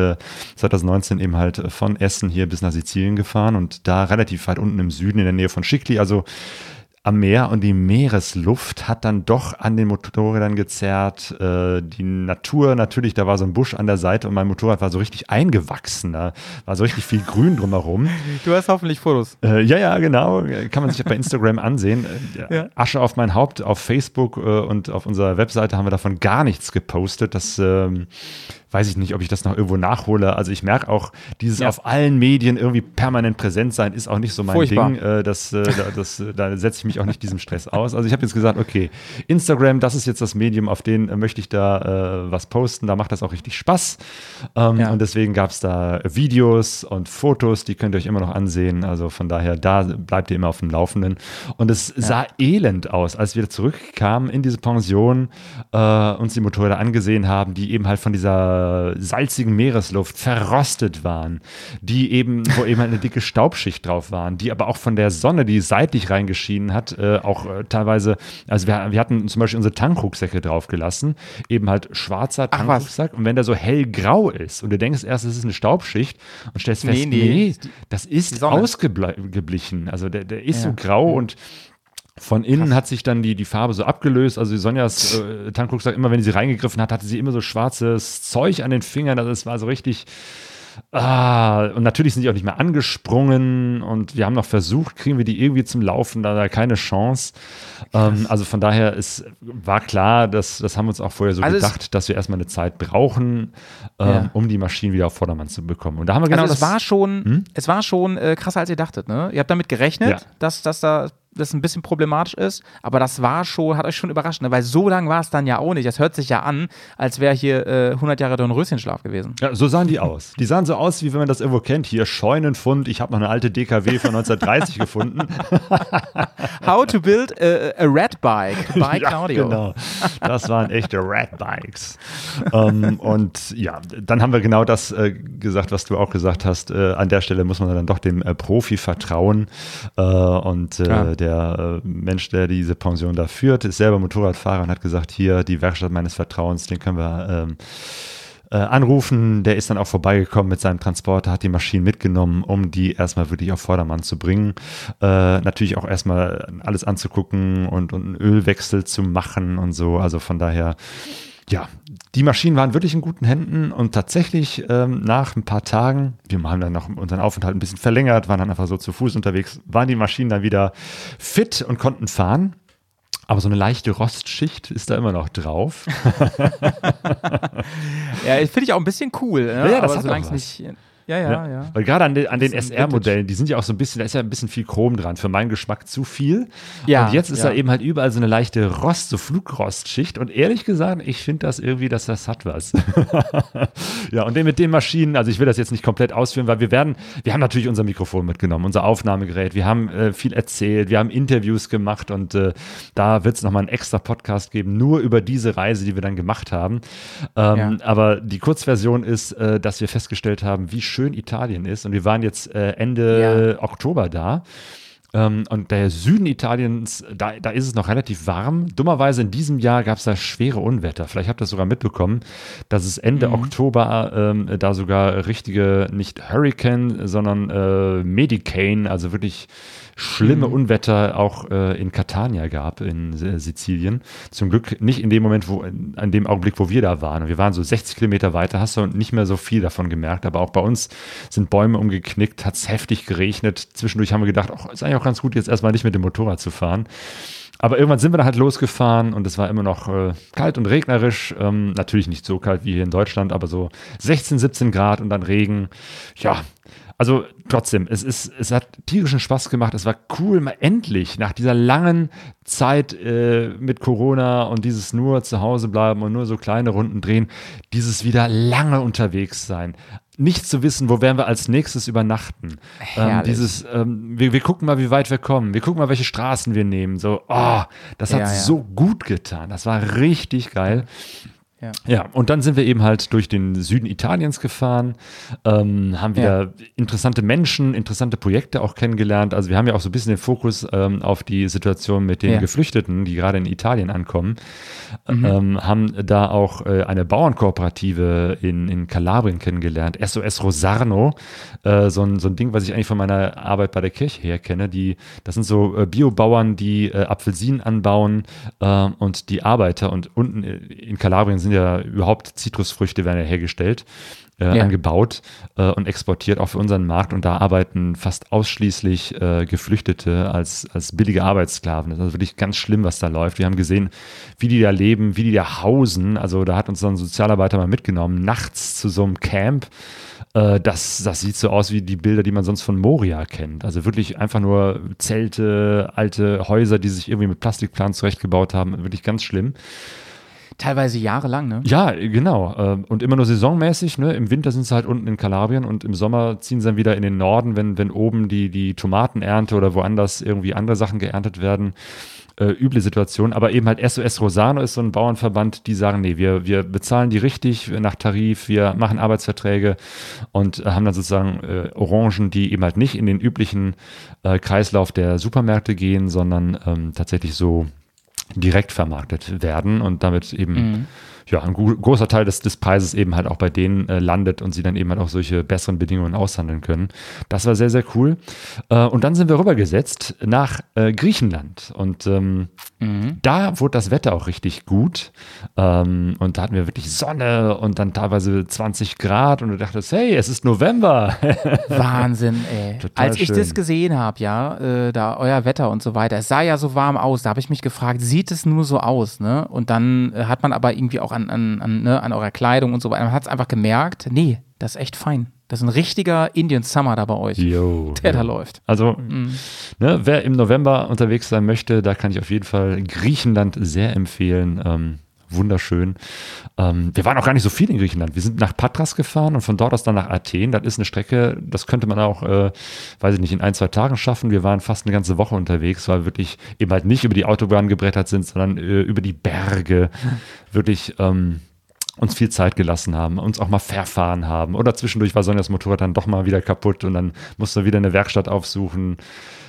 [SPEAKER 1] 2019 äh, eben halt von Essen hier bis nach Sizilien gefahren und da relativ weit unten im Süden in der Nähe von Schickli. Also am Meer und die Meeresluft hat dann doch an den Motorrädern gezerrt. Äh, die Natur natürlich, da war so ein Busch an der Seite und mein Motorrad war so richtig eingewachsen. Da war so richtig viel Grün drumherum.
[SPEAKER 3] Du hast hoffentlich Fotos.
[SPEAKER 1] Äh, ja, ja, genau. Kann man sich bei Instagram ansehen. Äh, ja. Asche auf mein Haupt. Auf Facebook äh, und auf unserer Webseite haben wir davon gar nichts gepostet. Das ähm, weiß ich nicht, ob ich das noch irgendwo nachhole. Also ich merke auch, dieses ja. auf allen Medien irgendwie permanent präsent sein, ist auch nicht so mein Furchtbar. Ding. Äh, das, äh, das, äh, da setze ich mich auch nicht diesem Stress aus. Also ich habe jetzt gesagt, okay, Instagram, das ist jetzt das Medium, auf den äh, möchte ich da äh, was posten. Da macht das auch richtig Spaß. Ähm, ja. Und deswegen gab es da Videos und Fotos, die könnt ihr euch immer noch ansehen. Also von daher, da bleibt ihr immer auf dem Laufenden. Und es ja. sah elend aus, als wir zurückkamen in diese Pension, uns die Motorräder angesehen haben, die eben halt von dieser salzigen Meeresluft verrostet waren, die eben, wo eben eine dicke Staubschicht drauf waren, die aber auch von der Sonne, die seitlich reingeschienen hat, äh, auch äh, teilweise, also wir, wir hatten zum Beispiel unsere Tankrucksäcke draufgelassen, eben halt schwarzer Tankrucksack. Und wenn der so hellgrau ist und du denkst erst, es ist eine Staubschicht und stellst fest, nee, nee, nee das ist ausgeblichen, also der, der ist ja. so grau und von innen Krass. hat sich dann die, die Farbe so abgelöst. Also Sonjas äh, Tankrucksack, immer wenn sie reingegriffen hat, hatte sie immer so schwarzes Zeug an den Fingern. Also es war so richtig. Ah, und natürlich sind die auch nicht mehr angesprungen und wir haben noch versucht, kriegen wir die irgendwie zum Laufen, da keine Chance. Ähm, also von daher ist, war klar, dass, das haben wir uns auch vorher so also gedacht, dass wir erstmal eine Zeit brauchen, ähm, ja. um die Maschinen wieder auf Vordermann zu bekommen. Und da haben wir genau
[SPEAKER 3] also es das. war schon, hm? Es war schon äh, krasser, als ihr dachtet, ne? Ihr habt damit gerechnet, ja. dass, dass da das ein bisschen problematisch ist, aber das war schon, hat euch schon überrascht, ne? weil so lang war es dann ja auch nicht. Das hört sich ja an, als wäre hier äh, 100 Jahre Dornröschenschlaf gewesen.
[SPEAKER 1] Ja, so sahen die aus. Die sahen so aus, wie wenn man das irgendwo kennt. Hier Scheunenfund, ich habe noch eine alte DKW von 1930 gefunden.
[SPEAKER 3] How to build a, a red bike by
[SPEAKER 1] ja,
[SPEAKER 3] Claudio.
[SPEAKER 1] Genau, das waren echte Red Bikes. ähm, und ja, dann haben wir genau das äh, gesagt, was du auch gesagt hast. Äh, an der Stelle muss man dann doch dem äh, Profi vertrauen. Äh, und äh, ja. Der äh, Mensch, der diese Pension da führt, ist selber Motorradfahrer und hat gesagt, hier die Werkstatt meines Vertrauens, den können wir ähm, äh, anrufen. Der ist dann auch vorbeigekommen mit seinem Transporter, hat die Maschinen mitgenommen, um die erstmal wirklich auf Vordermann zu bringen. Äh, natürlich auch erstmal alles anzugucken und, und einen Ölwechsel zu machen und so. Also von daher ja, die Maschinen waren wirklich in guten Händen und tatsächlich ähm, nach ein paar Tagen, wir haben dann noch unseren Aufenthalt ein bisschen verlängert, waren dann einfach so zu Fuß unterwegs, waren die Maschinen dann wieder fit und konnten fahren. Aber so eine leichte Rostschicht ist da immer noch drauf.
[SPEAKER 3] ja, finde ich auch ein bisschen cool. Ne?
[SPEAKER 1] Ja, das Aber hat nicht
[SPEAKER 3] ja, ja, ja.
[SPEAKER 1] Weil gerade an den, an den SR-Modellen, die sind ja auch so ein bisschen, da ist ja ein bisschen viel Chrom dran, für meinen Geschmack zu viel. Ja. Und jetzt ist ja. da eben halt überall so eine leichte Rost, so Flugrostschicht. Und ehrlich gesagt, ich finde das irgendwie, dass das hat was. ja, und mit den Maschinen, also ich will das jetzt nicht komplett ausführen, weil wir werden, wir haben natürlich unser Mikrofon mitgenommen, unser Aufnahmegerät, wir haben äh, viel erzählt, wir haben Interviews gemacht und äh, da wird es nochmal einen extra Podcast geben, nur über diese Reise, die wir dann gemacht haben. Ähm, ja. Aber die Kurzversion ist, äh, dass wir festgestellt haben, wie schön schön Italien ist. Und wir waren jetzt äh, Ende ja. Oktober da. Ähm, und der Süden Italiens, da, da ist es noch relativ warm. Dummerweise in diesem Jahr gab es da schwere Unwetter. Vielleicht habt ihr das sogar mitbekommen, dass es Ende mhm. Oktober ähm, da sogar richtige, nicht Hurricane, sondern äh, Medicane, also wirklich schlimme mhm. Unwetter auch äh, in Catania gab, in äh, Sizilien. Zum Glück nicht in dem Moment, wo, an dem Augenblick, wo wir da waren. wir waren so 60 Kilometer weiter, hast du nicht mehr so viel davon gemerkt. Aber auch bei uns sind Bäume umgeknickt, hat es heftig geregnet. Zwischendurch haben wir gedacht, ach, ist eigentlich auch ganz gut, jetzt erstmal nicht mit dem Motorrad zu fahren. Aber irgendwann sind wir dann halt losgefahren und es war immer noch äh, kalt und regnerisch. Ähm, natürlich nicht so kalt wie hier in Deutschland, aber so 16, 17 Grad und dann Regen. Ja, also trotzdem, es, ist, es hat tierischen Spaß gemacht. Es war cool, mal endlich nach dieser langen Zeit äh, mit Corona und dieses nur zu Hause bleiben und nur so kleine Runden drehen, dieses wieder lange unterwegs sein. Nicht zu wissen, wo werden wir als nächstes übernachten. Ähm, dieses, ähm, wir, wir gucken mal, wie weit wir kommen. Wir gucken mal, welche Straßen wir nehmen. So, oh, das hat ja, ja. so gut getan. Das war richtig geil. Ja. ja, und dann sind wir eben halt durch den Süden Italiens gefahren, ähm, haben wieder ja. interessante Menschen, interessante Projekte auch kennengelernt. Also wir haben ja auch so ein bisschen den Fokus ähm, auf die Situation mit den ja. Geflüchteten, die gerade in Italien ankommen. Mhm. Ähm, haben da auch äh, eine Bauernkooperative in, in Kalabrien kennengelernt, SOS Rosarno, äh, so, ein, so ein Ding, was ich eigentlich von meiner Arbeit bei der Kirche her kenne. Die, das sind so äh, Biobauern, die äh, Apfelsinen anbauen äh, und die Arbeiter und unten äh, in Kalabrien sind sind ja überhaupt Zitrusfrüchte werden ja hergestellt, äh, ja. angebaut äh, und exportiert auch für unseren Markt. Und da arbeiten fast ausschließlich äh, Geflüchtete als, als billige Arbeitssklaven. Das ist wirklich ganz schlimm, was da läuft. Wir haben gesehen, wie die da leben, wie die da hausen. Also da hat uns dann ein Sozialarbeiter mal mitgenommen, nachts zu so einem Camp. Äh, das, das sieht so aus wie die Bilder, die man sonst von Moria kennt. Also wirklich einfach nur Zelte, alte Häuser, die sich irgendwie mit Plastikplanen zurechtgebaut haben. Wirklich ganz schlimm.
[SPEAKER 3] Teilweise jahrelang, ne?
[SPEAKER 1] Ja, genau. Ähm, und immer nur saisonmäßig. Ne? Im Winter sind sie halt unten in Kalabrien und im Sommer ziehen sie dann wieder in den Norden, wenn, wenn oben die, die Tomatenernte oder woanders irgendwie andere Sachen geerntet werden. Äh, üble Situation. Aber eben halt SOS Rosano ist so ein Bauernverband, die sagen, nee, wir, wir bezahlen die richtig nach Tarif, wir machen Arbeitsverträge und haben dann sozusagen äh, Orangen, die eben halt nicht in den üblichen äh, Kreislauf der Supermärkte gehen, sondern ähm, tatsächlich so direkt vermarktet werden und damit eben mhm ja, ein großer Teil des, des Preises eben halt auch bei denen äh, landet und sie dann eben halt auch solche besseren Bedingungen aushandeln können. Das war sehr, sehr cool. Äh, und dann sind wir rübergesetzt nach äh, Griechenland und ähm, mhm. da wurde das Wetter auch richtig gut ähm, und da hatten wir wirklich Sonne und dann teilweise 20 Grad und du dachtest, hey, es ist November.
[SPEAKER 3] Wahnsinn, ey. Total Als ich schön. das gesehen habe, ja, äh, da euer Wetter und so weiter, es sah ja so warm aus, da habe ich mich gefragt, sieht es nur so aus, ne? Und dann äh, hat man aber irgendwie auch an an, an, an, ne, an eurer Kleidung und so weiter. Man hat es einfach gemerkt, nee, das ist echt fein. Das ist ein richtiger Indian Summer da bei euch,
[SPEAKER 1] Yo,
[SPEAKER 3] der
[SPEAKER 1] ja.
[SPEAKER 3] da läuft.
[SPEAKER 1] Also, ne, wer im November unterwegs sein möchte, da kann ich auf jeden Fall Griechenland sehr empfehlen. Ähm, wunderschön. Ähm, wir waren auch gar nicht so viel in Griechenland. Wir sind nach Patras gefahren und von dort aus dann nach Athen. Das ist eine Strecke, das könnte man auch, äh, weiß ich nicht, in ein, zwei Tagen schaffen. Wir waren fast eine ganze Woche unterwegs, weil wir wirklich eben halt nicht über die Autobahn gebrettert sind, sondern äh, über die Berge. Wirklich. Ähm, uns viel Zeit gelassen haben, uns auch mal verfahren haben. Oder zwischendurch war Sonjas Motorrad dann doch mal wieder kaputt und dann musste wieder eine Werkstatt aufsuchen.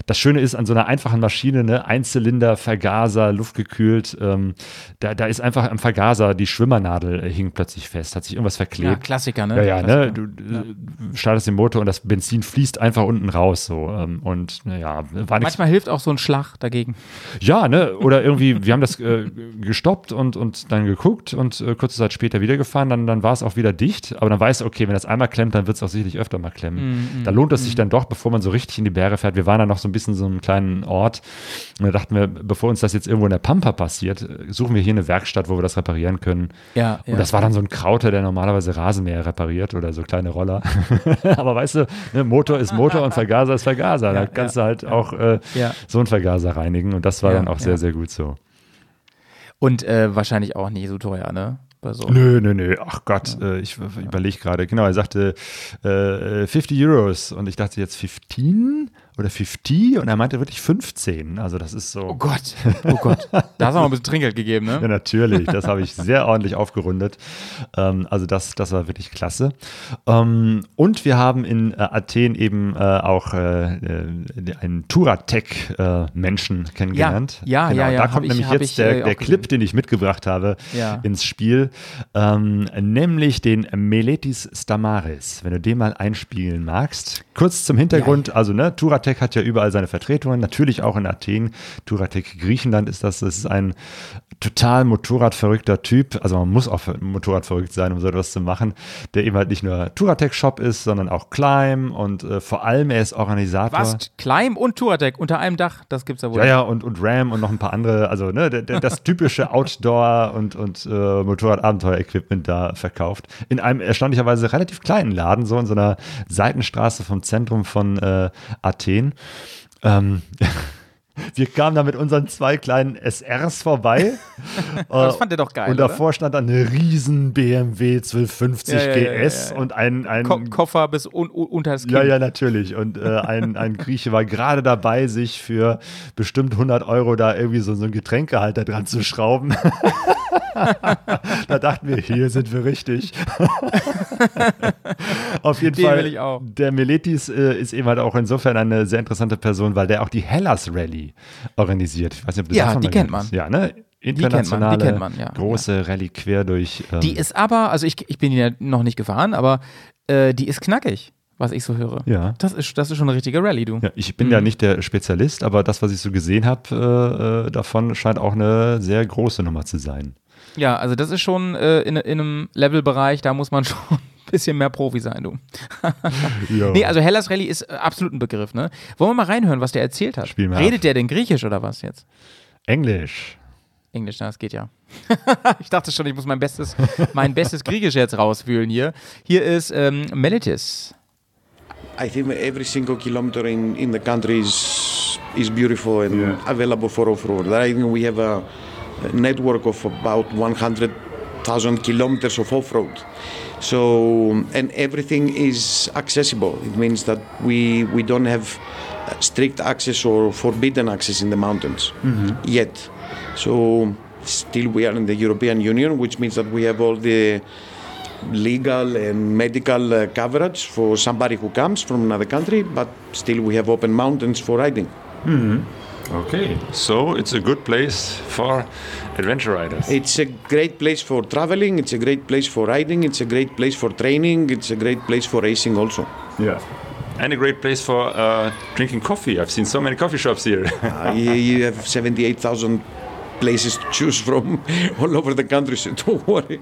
[SPEAKER 1] Das Schöne ist an so einer einfachen Maschine, ne, Einzylinder, Vergaser, luftgekühlt, ähm, da, da ist einfach am Vergaser die Schwimmernadel äh, hing plötzlich fest, hat sich irgendwas
[SPEAKER 3] Ja,
[SPEAKER 1] verklebt.
[SPEAKER 3] Klassiker, ne?
[SPEAKER 1] Ja, ja, ne? Du äh, startest den Motor und das Benzin fließt einfach unten raus. So. ähm, Und naja, war nichts
[SPEAKER 3] Manchmal hilft auch so ein Schlag dagegen.
[SPEAKER 1] ja, ne? Oder irgendwie, wir haben das äh, gestoppt und, und dann geguckt und äh, kurze Zeit später wieder gefahren, dann, dann war es auch wieder dicht. Aber dann weißt du, okay, wenn das einmal klemmt, dann wird es auch sicherlich öfter mal klemmen. da lohnt es sich dann doch, bevor man so richtig in die Berge fährt. Wir waren dann noch so ein bisschen so einem kleinen Ort. Und da dachten wir, bevor uns das jetzt irgendwo in der Pampa passiert, suchen wir hier eine Werkstatt, wo wir das reparieren können.
[SPEAKER 3] Ja, ja.
[SPEAKER 1] Und das war dann so ein Krauter, der normalerweise Rasenmäher repariert oder so kleine Roller. Aber weißt du, ne, Motor ist Motor und Vergaser ist Vergaser. da
[SPEAKER 3] Ja,
[SPEAKER 1] kannst
[SPEAKER 3] ja,
[SPEAKER 1] du halt auch äh,
[SPEAKER 3] Ja.
[SPEAKER 1] so einen Vergaser reinigen. Und das war
[SPEAKER 3] Ja,
[SPEAKER 1] dann auch
[SPEAKER 3] ja.
[SPEAKER 1] sehr, sehr gut so.
[SPEAKER 3] Und äh, wahrscheinlich auch nie so teuer, ne? Bei so.
[SPEAKER 1] Nö, nö, nö. Ach Gott, äh, ich überlege gerade. Genau, er sagte äh, 50 Euros und ich dachte jetzt 15 oder 50 und er meinte wirklich 15. Also das ist so.
[SPEAKER 3] Oh Gott, oh Gott. Da hast du auch noch ein bisschen Trinkgeld gegeben,
[SPEAKER 1] Ja,
[SPEAKER 3] ne?
[SPEAKER 1] natürlich. Das habe ich sehr ordentlich aufgerundet. Ähm, also das, das war wirklich klasse. Ähm, und wir haben in äh, Athen eben äh, auch äh, äh, einen Touratec-Menschen kennengelernt.
[SPEAKER 3] Ja, ja,
[SPEAKER 1] genau.
[SPEAKER 3] ja, ja,
[SPEAKER 1] Da kommt
[SPEAKER 3] ich-
[SPEAKER 1] nämlich
[SPEAKER 3] hab
[SPEAKER 1] jetzt
[SPEAKER 3] ich,
[SPEAKER 1] der,
[SPEAKER 3] äh,
[SPEAKER 1] der Clip, den ich mitgebracht habe,
[SPEAKER 3] Ja.
[SPEAKER 1] ins Spiel. Ähm, nämlich den Meletis Stamaris. Wenn du den mal einspielen magst. Kurz zum Hintergrund. Also, ne, Touratec hat ja überall seine Vertretungen. Natürlich auch in Athen. Touratec Griechenland ist das. Das ist ein total motorradverrückter Typ. Also man muss auch motorradverrückt sein, um so etwas zu machen. Der eben halt nicht nur Touratec-Shop ist, sondern auch Climb und äh, vor allem er ist Organisator.
[SPEAKER 3] Was? Climb und Touratec unter einem Dach, das gibt's ja wohl.
[SPEAKER 1] Ja, ja, und, und Ram und noch ein paar andere, also ne, der, der, das typische Outdoor- und, und äh, Motorrad-Abenteuer-Equipment da verkauft. In einem erstaunlicherweise relativ kleinen Laden, so in so einer Seitenstraße vom Zentrum von äh, Athen. Ähm, wir kamen da mit unseren zwei kleinen SRs vorbei.
[SPEAKER 3] das fand er doch geil,
[SPEAKER 1] Und davor stand dann eine riesen BMW 1250
[SPEAKER 3] Ja, ja,
[SPEAKER 1] GS
[SPEAKER 3] ja,
[SPEAKER 1] und ein, ein
[SPEAKER 3] Ko Koffer bis un un unter das Kinn.
[SPEAKER 1] ja, ja, natürlich. Und äh, ein, ein Grieche war gerade dabei, sich für bestimmt 100 Euro da irgendwie so, so einen Getränkehalter dran zu schrauben. da dachten wir, hier sind wir richtig. Auf jeden
[SPEAKER 3] Den
[SPEAKER 1] Fall,
[SPEAKER 3] will ich auch.
[SPEAKER 1] der Meletis äh, ist eben halt auch insofern eine sehr interessante Person, weil der auch die Hellas Rally organisiert. Ich weiß nicht, ob du
[SPEAKER 3] Ja, die kennt man.
[SPEAKER 1] Ja, ne?
[SPEAKER 3] kennt man, die
[SPEAKER 1] Internationale,
[SPEAKER 3] kennt man, ja.
[SPEAKER 1] große Rallye quer durch. Ähm,
[SPEAKER 3] Die ist aber, also ich, ich bin ja noch nicht gefahren, aber äh, die ist knackig, was ich so höre.
[SPEAKER 1] Ja.
[SPEAKER 3] Das ist, das ist schon eine richtige Rallye, du.
[SPEAKER 1] Ja, ich bin
[SPEAKER 3] Mhm.
[SPEAKER 1] ja nicht der Spezialist, aber das, was ich so gesehen habe, äh, äh, davon scheint auch eine sehr große Nummer zu sein.
[SPEAKER 3] Ja, also das ist schon äh, in, in einem Levelbereich, da muss man schon ein bisschen mehr Profi sein, du.
[SPEAKER 1] Ja.
[SPEAKER 3] Nee, also Hellas Rallye ist äh, absolut ein Begriff, ne? Wollen wir mal reinhören, was der erzählt hat?
[SPEAKER 1] Spiel mal
[SPEAKER 3] Redet
[SPEAKER 1] ab.
[SPEAKER 3] der denn Griechisch oder was jetzt?
[SPEAKER 1] Englisch.
[SPEAKER 3] Englisch, na, das geht ja. ich dachte schon, ich muss mein bestes, mein bestes Griechisch jetzt rauswühlen hier. Hier ist ähm, Melitis.
[SPEAKER 4] I think every single kilometer in, in the country is is beautiful and available for off-road. I think we have a network of about 100,000 kilometers of off-road. So and everything is accessible. It means that we we don't have strict access or forbidden access in the mountains yet. So still we are in the European Union, which means that we have all the legal and medical uh, coverage for somebody who comes from another country, but still we have open mountains for riding.
[SPEAKER 1] Okay, so it's a good place for adventure riders.
[SPEAKER 4] It's a great place for traveling, it's a great place for riding, it's a great place for training, it's a great place for racing also.
[SPEAKER 1] Yeah. And a great place for uh, drinking coffee. I've seen so many coffee shops here.
[SPEAKER 4] Uh, you, you have 78,000 places to choose from all over the country, so don't worry.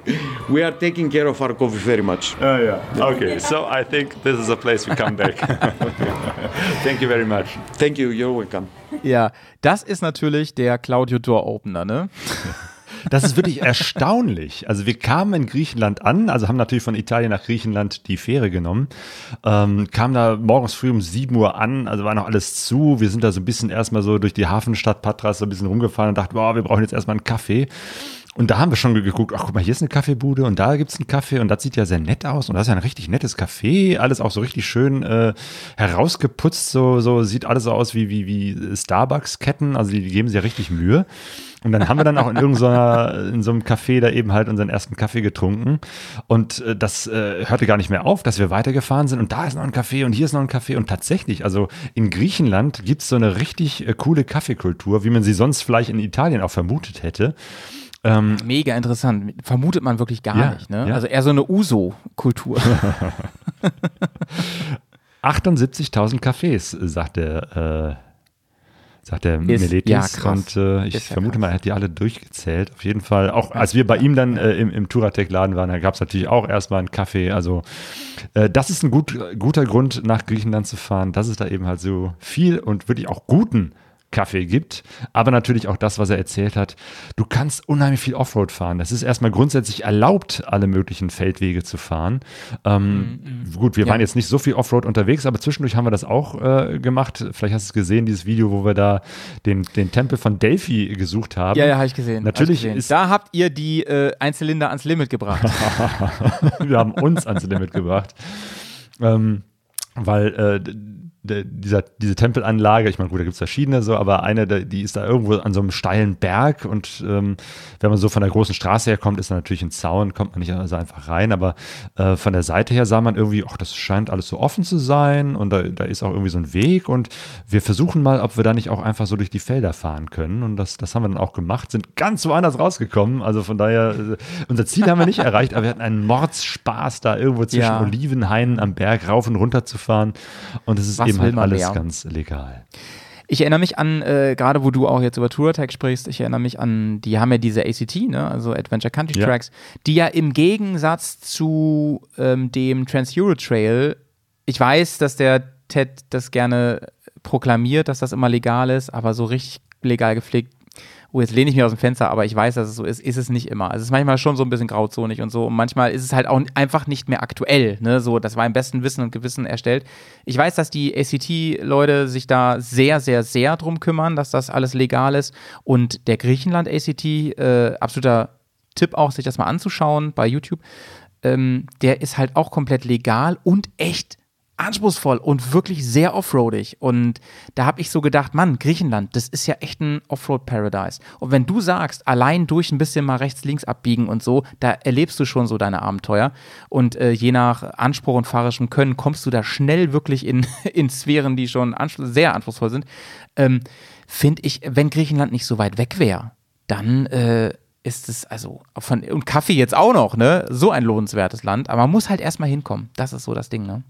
[SPEAKER 4] We are taking care of our coffee very much.
[SPEAKER 1] Oh, yeah. Okay, so I think this is a place we come back. Thank you very much.
[SPEAKER 4] Thank you, you're welcome.
[SPEAKER 3] Ja, das ist natürlich der Claudio Door Opener, ne?
[SPEAKER 1] Das ist wirklich erstaunlich. Also wir kamen in Griechenland an, also haben natürlich von Italien nach Griechenland die Fähre genommen, ähm, kamen da morgens früh um 7 Uhr an, also war noch alles zu. Wir sind da so ein bisschen erstmal so durch die Hafenstadt Patras so ein bisschen rumgefahren und dachten, boah, wir brauchen jetzt erstmal einen Kaffee. Und da haben wir schon geguckt, ach guck mal, hier ist eine Kaffeebude und da gibt es einen Kaffee und das sieht ja sehr nett aus und das ist ja ein richtig nettes Café, alles auch so richtig schön äh, herausgeputzt, so, so sieht alles so aus wie, wie, wie Starbucks-Ketten, also die, die geben sich ja richtig Mühe. Und dann haben wir dann auch in irgendeiner, in so einem Café da eben halt unseren ersten Kaffee getrunken. Und äh, das äh, hörte gar nicht mehr auf, dass wir weitergefahren sind. Und da ist noch ein Café und hier ist noch ein Café. Und tatsächlich, also in Griechenland gibt es so eine richtig äh, coole Kaffeekultur, wie man sie sonst vielleicht in Italien auch vermutet hätte.
[SPEAKER 3] Ähm, Mega interessant. Vermutet man wirklich gar ja, nicht. Ne? Ja. Also eher so eine Uso-Kultur.
[SPEAKER 1] 78.000 Cafés, sagt der, äh, sagt der ist, Meletis. Ja. Und äh, ich vermute mal, er hat die alle durchgezählt. Auf jeden Fall. Auch als wir bei ihm dann äh, im, im Touratec-Laden waren, da gab es natürlich auch erstmal einen Kaffee. Also äh, das ist ein gut, guter Grund, nach Griechenland zu fahren, dass es da eben halt so viel und wirklich auch guten Kaffee gibt, aber natürlich auch das, was er erzählt hat. Du kannst unheimlich viel Offroad fahren. Das ist erstmal grundsätzlich erlaubt, alle möglichen Feldwege zu fahren. Ähm, mm, Gut, wir ja. waren jetzt nicht so viel Offroad unterwegs, aber zwischendurch haben wir das auch äh, gemacht. Vielleicht hast du es gesehen, dieses Video, wo wir da den, den Tempel von Delphi gesucht haben.
[SPEAKER 3] Ja, ja, habe ich gesehen.
[SPEAKER 1] Natürlich
[SPEAKER 3] ich gesehen. Ist da habt ihr die äh, Einzylinder ans Limit gebracht.
[SPEAKER 1] wir haben uns ans Limit gebracht. Ähm, weil äh, dieser, diese Tempelanlage, ich meine, gut, da gibt es verschiedene so, aber eine, die ist da irgendwo an so einem steilen Berg und ähm, wenn man so von der großen Straße herkommt, ist da natürlich ein Zaun, kommt man nicht also einfach rein, aber äh, von der Seite her sah man irgendwie, ach, das scheint alles so offen zu sein und da, da ist auch irgendwie so ein Weg und wir versuchen mal, ob wir da nicht auch einfach so durch die Felder fahren können und das, das haben wir dann auch gemacht, sind ganz woanders rausgekommen, also von daher, äh, unser Ziel haben wir nicht erreicht, aber wir hatten einen Mordsspaß, da irgendwo zwischen ja. Olivenhainen am Berg rauf und runter zu fahren und es ist Was eben halt alles mehr? ganz legal.
[SPEAKER 3] Ich erinnere mich an, äh, gerade wo du auch jetzt über Tour Attack sprichst, ich erinnere mich an, die haben ja diese ACT, ne, also Adventure Country ja. Tracks, die ja im Gegensatz zu ähm, dem Trans-Euro Trail, ich weiß, dass der Ted das gerne proklamiert, dass das immer legal ist, aber so richtig legal gepflegt oh, jetzt lehne ich mich aus dem Fenster, aber ich weiß, dass es so ist, ist es nicht immer. Also es ist manchmal schon so ein bisschen grauzonig und so. Und manchmal ist es halt auch einfach nicht mehr aktuell. Ne? So, das war im besten Wissen und Gewissen erstellt. Ich weiß, dass die ACT-Leute sich da sehr, sehr, sehr drum kümmern, dass das alles legal ist. Und der Griechenland-ACT, äh, absoluter Tipp auch, sich das mal anzuschauen bei YouTube. Ähm, der ist halt auch komplett legal und echt anspruchsvoll und wirklich sehr offroadig. Und da habe ich so gedacht, Mann, Griechenland, das ist ja echt ein Offroad-Paradise. Und wenn du sagst, allein durch ein bisschen mal rechts, links abbiegen und so, da erlebst du schon so deine Abenteuer. Und äh, je nach Anspruch und fahrischem Können kommst du da schnell wirklich in, in Sphären, die schon anspruch sehr anspruchsvoll sind. Ähm, Finde ich, wenn Griechenland nicht so weit weg wäre, dann äh, ist es, also von, und Kaffee jetzt auch noch, ne? So ein lohnenswertes Land. Aber man muss halt erstmal hinkommen. Das ist so das Ding, ne?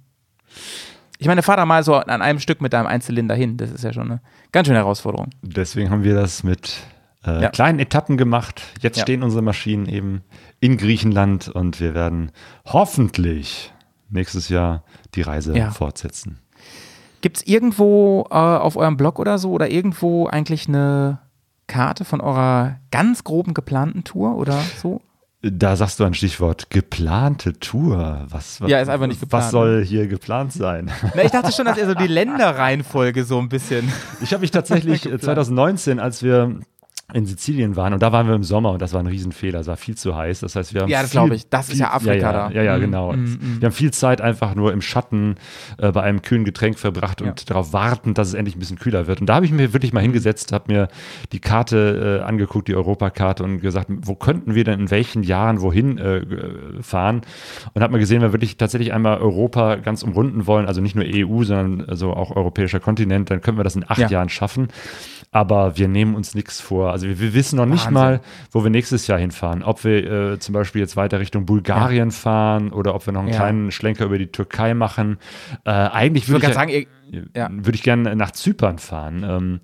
[SPEAKER 3] Ich meine, fahr da mal so an einem Stück mit deinem Einzylinder hin. Das ist ja schon eine ganz schöne Herausforderung.
[SPEAKER 1] Deswegen haben wir das mit äh, ja. kleinen Etappen gemacht. Jetzt ja. stehen unsere Maschinen eben in Griechenland und wir werden hoffentlich nächstes Jahr die Reise ja. fortsetzen.
[SPEAKER 3] Gibt es irgendwo äh, auf eurem Blog oder so oder irgendwo eigentlich eine Karte von eurer ganz groben geplanten Tour oder so?
[SPEAKER 1] Da sagst du ein Stichwort, geplante Tour. Was, was,
[SPEAKER 3] ja, ist einfach nicht geplant.
[SPEAKER 1] Was soll ne? hier geplant sein?
[SPEAKER 3] Na, ich dachte schon, dass er so die Länderreihenfolge so ein bisschen.
[SPEAKER 1] Ich habe mich tatsächlich 2019, als wir in Sizilien waren und da waren wir im Sommer und das war ein Riesenfehler, es war viel zu heiß. Das heißt, wir haben
[SPEAKER 3] ja, das glaube ich. Das
[SPEAKER 1] viel,
[SPEAKER 3] ist ja Afrika
[SPEAKER 1] ja,
[SPEAKER 3] ja,
[SPEAKER 1] da. Ja, ja, mhm. genau. Mm, Wir haben viel Zeit einfach nur im Schatten äh, bei einem kühlen Getränk verbracht und ja. darauf warten, dass es endlich ein bisschen kühler wird. Und da habe ich mir wirklich mal hingesetzt, habe mir die Karte äh, angeguckt, die Europakarte und gesagt, wo könnten wir denn in welchen Jahren wohin äh, fahren? Und habe mir gesehen, wenn wir wirklich tatsächlich einmal Europa ganz umrunden wollen, also nicht nur EU, sondern also auch europäischer Kontinent, dann können wir das in acht Jahren schaffen aber wir nehmen uns nichts vor. Also wir, wir wissen noch nicht Wahnsinn. mal, wo wir nächstes Jahr hinfahren. Ob wir äh, zum Beispiel jetzt weiter Richtung Bulgarien ja. fahren oder ob wir noch einen ja. kleinen Schlenker über die Türkei machen. Äh, eigentlich
[SPEAKER 3] würde ich, würd ich sagen, ihr,
[SPEAKER 1] ja. würde ich gerne nach Zypern fahren. Ähm,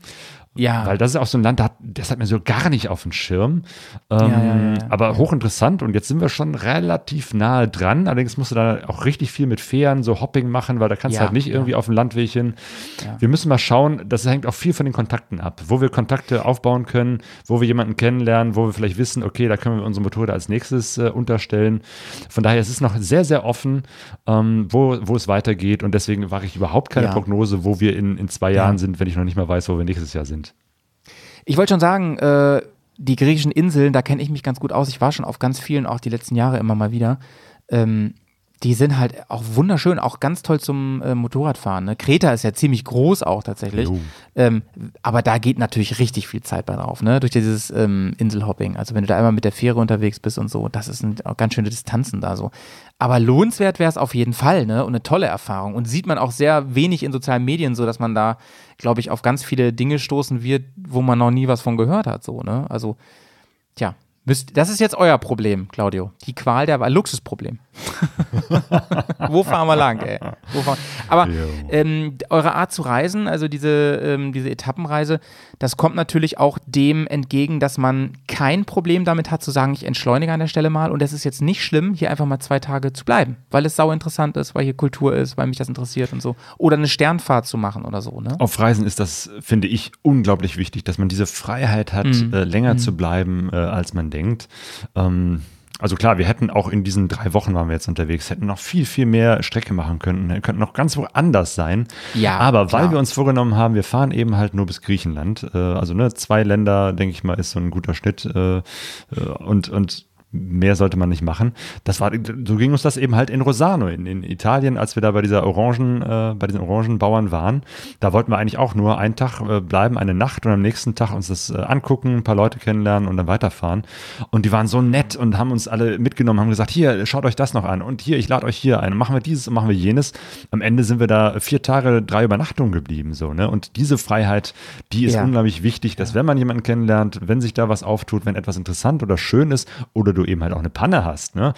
[SPEAKER 3] ja.
[SPEAKER 1] Weil das ist auch so ein Land, das hat mir so gar nicht auf dem Schirm. Ähm, ja, ja, ja, aber hochinteressant und jetzt sind wir schon relativ nahe dran. Allerdings musst du da auch richtig viel mit Fähren, so Hopping machen, weil da kannst du halt nicht irgendwie auf dem Landweg hin. Wir müssen mal schauen, das hängt auch viel von den Kontakten ab, wo wir Kontakte aufbauen können, wo wir jemanden kennenlernen, wo wir vielleicht wissen, okay, da können wir unsere Motorräder als nächstes äh, unterstellen. Von daher ist es noch sehr, sehr offen, ähm, wo, wo es weitergeht und deswegen mache ich überhaupt keine Prognose, wo wir in, in zwei Jahren sind, wenn ich noch nicht mal weiß, wo wir nächstes Jahr sind.
[SPEAKER 3] Ich wollte schon sagen, äh, die griechischen Inseln, da kenne ich mich ganz gut aus. Ich war schon auf ganz vielen, auch die letzten Jahre immer mal wieder. Ähm, die sind halt auch wunderschön, auch ganz toll zum äh, Motorradfahren. Ne? Kreta ist ja ziemlich groß auch tatsächlich. Ähm, aber da geht natürlich richtig viel Zeit bei drauf, ne? Durch dieses ähm, Inselhopping. Also wenn du da einmal mit der Fähre unterwegs bist und so, das sind auch ganz schöne Distanzen da so. Aber lohnenswert wäre es auf jeden Fall, ne? Und eine tolle Erfahrung. Und sieht man auch sehr wenig in sozialen Medien, so dass man da, glaube ich, auf ganz viele Dinge stoßen wird, wo man noch nie was von gehört hat, so, ne? Also, tja, Müsst, das ist jetzt euer Problem, Claudio. Die Qual der Wahl. Luxusproblem. Wo fahren wir lang, ey? Fahren, aber ähm, eure Art zu reisen, also diese, ähm, diese Etappenreise, das kommt natürlich auch dem entgegen, dass man kein Problem damit hat, zu sagen, ich entschleunige an der Stelle mal und es ist jetzt nicht schlimm, hier einfach mal zwei Tage zu bleiben, weil es sau interessant ist, weil hier Kultur ist, weil mich das interessiert und so. Oder eine Sternfahrt zu machen oder so, ne?
[SPEAKER 1] Auf Reisen ist das, finde ich, unglaublich wichtig, dass man diese Freiheit hat, mhm. äh, länger mhm. zu bleiben, äh, als man denkt. Ähm, also klar, wir hätten auch in diesen drei Wochen waren wir jetzt unterwegs, hätten noch viel, viel mehr Strecke machen können, könnten noch ganz woanders sein. Ja. Aber klar. weil wir uns vorgenommen haben, wir fahren eben halt nur bis Griechenland. Äh, also ne, zwei Länder, denke ich mal, ist so ein guter Schnitt. Äh, äh und, und mehr sollte man nicht machen. Das war, so ging uns das eben halt in Rosano, in, in Italien, als wir da bei dieser Orangen, äh, bei diesen Orangenbauern waren. Da wollten wir eigentlich auch nur einen Tag äh, bleiben, eine Nacht und am nächsten Tag uns das äh, angucken, ein paar Leute kennenlernen und dann weiterfahren. Und die waren so nett und haben uns alle mitgenommen, haben gesagt, hier, schaut euch das noch an und hier, ich lade euch hier ein, machen wir dieses und machen wir jenes. Am Ende sind wir da vier Tage, drei Übernachtungen geblieben, so, ne? Und diese Freiheit, die ist ja. unglaublich wichtig, dass wenn man jemanden kennenlernt, wenn sich da was auftut, wenn etwas interessant oder schön ist oder du eben halt auch eine Panne hast. Ne?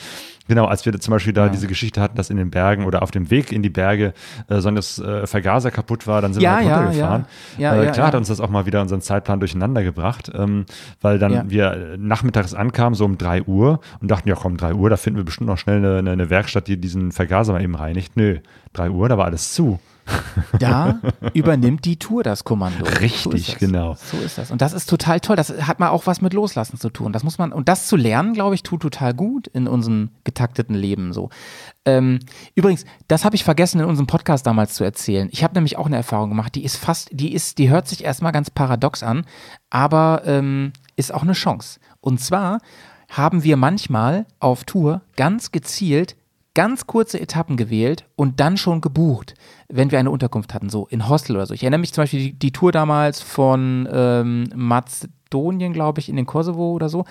[SPEAKER 1] Genau, als wir zum Beispiel da ja. diese Geschichte hatten, dass in den Bergen oder auf dem Weg in die Berge äh, so das äh, Vergaser kaputt war, dann sind ja, wir halt runtergefahren. Ja, ja, äh, klar hat uns das auch mal wieder unseren Zeitplan durcheinander gebracht, ähm, weil dann wir nachmittags ankamen, so um 3 Uhr und dachten, ja komm, 3 Uhr, da finden wir bestimmt noch schnell eine, eine Werkstatt, die diesen Vergaser mal eben reinigt. Nö, 3 Uhr, da war alles zu.
[SPEAKER 3] Da übernimmt die Tour das Kommando.
[SPEAKER 1] Richtig,
[SPEAKER 3] so
[SPEAKER 1] genau.
[SPEAKER 3] So ist das. Und das ist total toll. Das hat mal auch was mit Loslassen zu tun. Das muss man, und das zu lernen, glaube ich, tut total gut in unserem getakteten Leben so. Ähm, übrigens, das habe ich vergessen in unserem Podcast damals zu erzählen. Ich habe nämlich auch eine Erfahrung gemacht, die ist fast, die ist, die hört sich erstmal ganz paradox an, aber ähm, ist auch eine Chance. Und zwar haben wir manchmal auf Tour ganz gezielt ganz kurze Etappen gewählt und dann schon gebucht, wenn wir eine Unterkunft hatten, so in Hostel oder so. Ich erinnere mich zum Beispiel die, die Tour damals von ähm, Mazedonien, glaube ich, in den Kosovo oder so,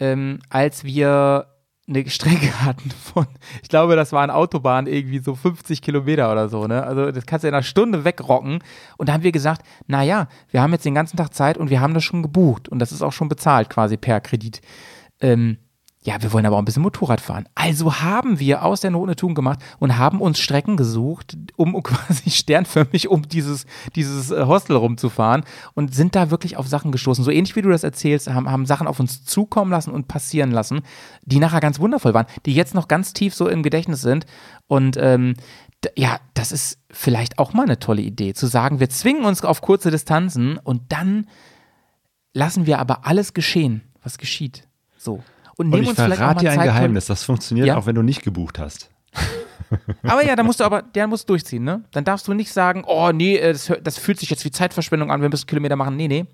[SPEAKER 3] ähm, als wir eine Strecke hatten von, ich glaube, das war eine Autobahn, irgendwie so 50 Kilometer oder so, ne? Also das kannst du in einer Stunde wegrocken. Und da haben wir gesagt, naja, wir haben jetzt den ganzen Tag Zeit und wir haben das schon gebucht und das ist auch schon bezahlt quasi per Kredit. Ähm, ja, wir wollen aber auch ein bisschen Motorrad fahren. Also haben wir aus der Not eine Tugend gemacht und haben uns Strecken gesucht, um quasi sternförmig um dieses, dieses äh, Hostel rumzufahren und sind da wirklich auf Sachen gestoßen. So ähnlich wie du das erzählst, haben, haben Sachen auf uns zukommen lassen und passieren lassen, die nachher ganz wundervoll waren, die jetzt noch ganz tief so im Gedächtnis sind. Und ähm, ja, das ist vielleicht auch mal eine tolle Idee, zu sagen, wir zwingen uns auf kurze Distanzen und dann lassen wir aber alles geschehen, was geschieht. So
[SPEAKER 1] und und ich verrate dir ein Geheimnis, das funktioniert ja? auch, wenn du nicht gebucht hast.
[SPEAKER 3] aber ja, da musst du aber, der muss durchziehen, ne? Dann darfst du nicht sagen, oh nee, äh, das, das, fühlt sich jetzt wie Zeitverschwendung an, wir müssen Kilometer machen. Nee, nee